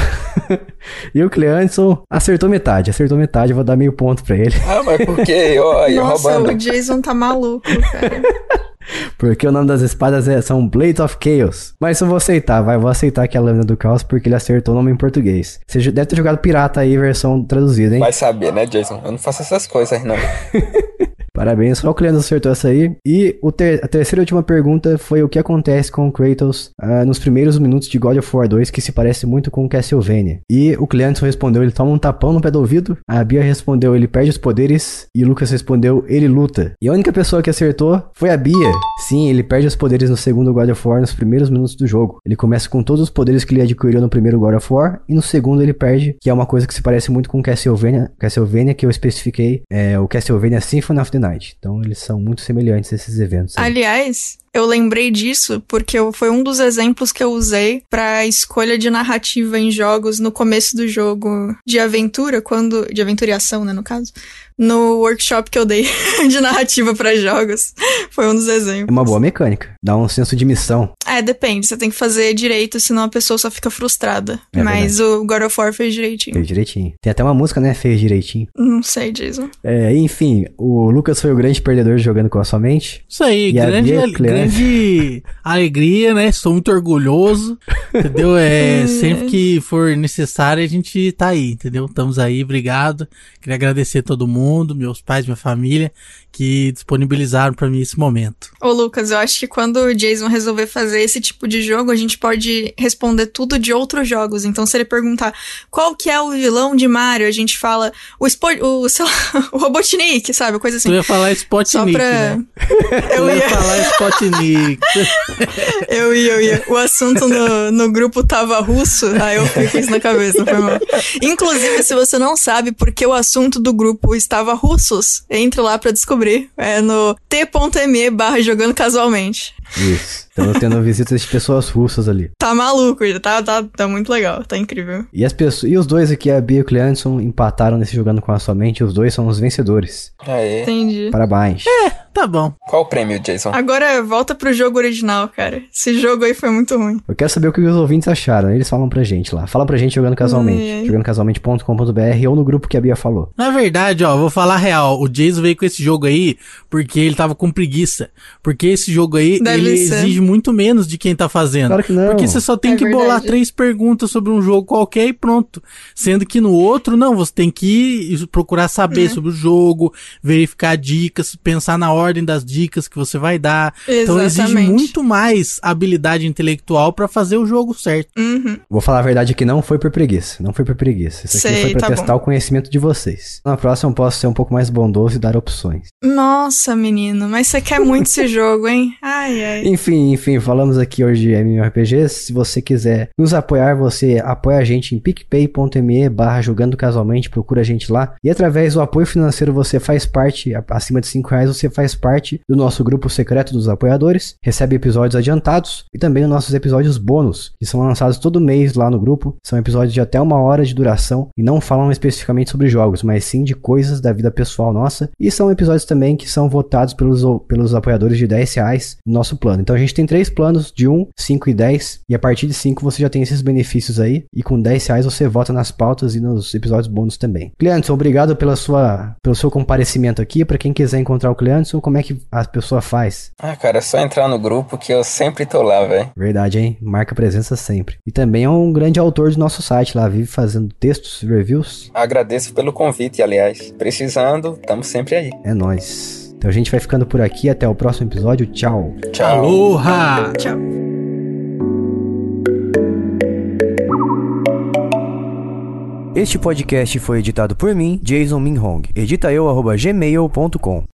e o Cleanson acertou metade. Acertou metade. Eu vou dar meio ponto pra ele. Ah, mas por quê? Olha, Nossa, roubando. o Jason tá maluco, cara. Porque o nome das espadas é, são Blades of Chaos. Mas eu vou aceitar, vai. Vou aceitar que é a lâmina do caos porque ele acertou o nome em português. Você deve ter jogado pirata aí, versão traduzida, hein? Vai saber, né, Jason? Eu não faço essas coisas, não. Parabéns, só o Cleandro acertou essa aí. E ter- a terceira e última pergunta foi o que acontece com o Kratos ah, nos primeiros minutos de God of War 2, que se parece muito com Castlevania. E o Cleandro respondeu, ele toma um tapão no pé do ouvido. A Bia respondeu, ele perde os poderes. E o Lucas respondeu, ele luta. E a única pessoa que acertou foi a Bia. Sim, ele perde os poderes no segundo God of War nos primeiros minutos do jogo. Ele começa com todos os poderes que ele adquiriu no primeiro God of War. E no segundo ele perde, que é uma coisa que se parece muito com Castlevania, Castlevania que eu especifiquei, é o Castlevania Symphony of the Night. Então eles são muito semelhantes esses eventos. aí. Aliás, eu lembrei disso porque eu- foi um dos exemplos que eu usei pra escolha de narrativa em jogos no começo do jogo de aventura, quando. De aventura e ação, né, no caso. No workshop que eu dei de narrativa pra jogos. Foi um dos É exemplos. uma boa mecânica. Dá um senso de missão. É, depende. Você tem que fazer direito, senão a pessoa só fica frustrada. É Mas o God of War fez direitinho. Fez direitinho. Tem até uma música, né? Fez direitinho. Não sei, Jason. É, enfim, o Lucas foi o grande perdedor jogando com a sua mente. Isso aí, E a grande, Bia? Grande alegria, né? Estou muito orgulhoso, entendeu? É, sempre que for necessário, a gente tá aí, entendeu? Estamos aí, obrigado. Queria agradecer a todo mundo, meus pais, minha família, que disponibilizaram pra mim esse momento. Ô, Lucas, eu acho que quando o Jason resolver fazer esse tipo de jogo, a gente pode responder tudo de outros jogos. Então, se ele perguntar qual que é o vilão de Mario, a gente fala o, Spo o, sei lá, o Robotnik, sabe? Coisa Tu assim. ia falar Só Spotnik, pra. né? Eu Tu ia ia, falar Spotnik. eu ia, eu ia. O assunto no, no grupo tava russo, aí eu fiquei com isso na cabeça, foi mal. Inclusive, se você não sabe por que o assunto do grupo estava russos, entre lá pra descobrir. É no t.me barra jogando casualmente. Isso. Estamos tendo visitas de pessoas russas ali. Tá maluco, tá, tá, tá muito legal, tá incrível. E, as pessoas, e os dois aqui, a Bia e o Cleanson, empataram nesse jogando com a sua mente. Os dois são os vencedores. Aí. Entendi. Parabéns. tá bom. Qual o prêmio, Jason? Agora volta pro jogo original, cara. Esse jogo aí foi muito ruim. Eu quero saber o que os ouvintes acharam. Eles falam pra gente lá. Fala pra gente jogando casualmente. Jogandocasualmente.com.br ou no grupo que a Bia falou. Na verdade, ó, vou falar a real. O Jason veio com esse jogo aí porque ele tava com preguiça. Porque esse jogo aí, Deve ele ser. exige muito menos de quem tá fazendo. Claro que não. Porque você só tem É que bolar verdade. três perguntas sobre um jogo qualquer e pronto. Sendo que no outro, não, você tem que procurar saber sobre o jogo, verificar dicas, pensar na ordem das dicas que você vai dar. Então exige Exatamente. muito mais habilidade intelectual pra fazer o jogo certo. Uhum. Vou falar a verdade que não foi por preguiça. Não foi por preguiça. Isso aqui Sei, foi pra tá testar bom. o conhecimento de vocês. Na próxima eu posso ser um pouco mais bondoso e dar opções. Nossa, menino, mas você quer muito esse jogo, hein? Ai, ai. Enfim, enfim, falamos aqui hoje de MMORPGs. Se você quiser nos apoiar, você apoia a gente em picpay.me barra jogando casualmente, procura a gente lá. E através do apoio financeiro você faz parte, acima de 5 reais, você faz parte do nosso grupo secreto dos apoiadores, recebe episódios adiantados e também os nossos episódios bônus, que são lançados todo mês lá no grupo. São episódios de até uma hora de duração e não falam especificamente sobre jogos, mas sim de coisas da vida pessoal nossa. E são episódios também que são votados pelos, pelos apoiadores de 10 reais no nosso plano. Então a gente tem três planos de 1, 5 e 10. E a partir de 5 você já tem esses benefícios aí. E com 10 reais você vota nas pautas e nos episódios bônus também. Cleanson, obrigado pela sua, pelo seu comparecimento aqui. Para quem quiser encontrar o Cleanson, como é que a pessoa faz? Ah, cara, é só entrar no grupo que eu sempre tô lá, velho. Verdade, hein? Marca presença sempre. E também é um grande autor do nosso site lá, vive fazendo textos, reviews. Agradeço pelo convite, aliás. Precisando, estamos sempre aí. É nóis. Então a gente vai ficando por aqui. Até o próximo episódio. Tchau. Tchau. Aloha! Tchau. Este podcast foi editado por mim, Jason Minhong. Edita eu, arroba gmail.com.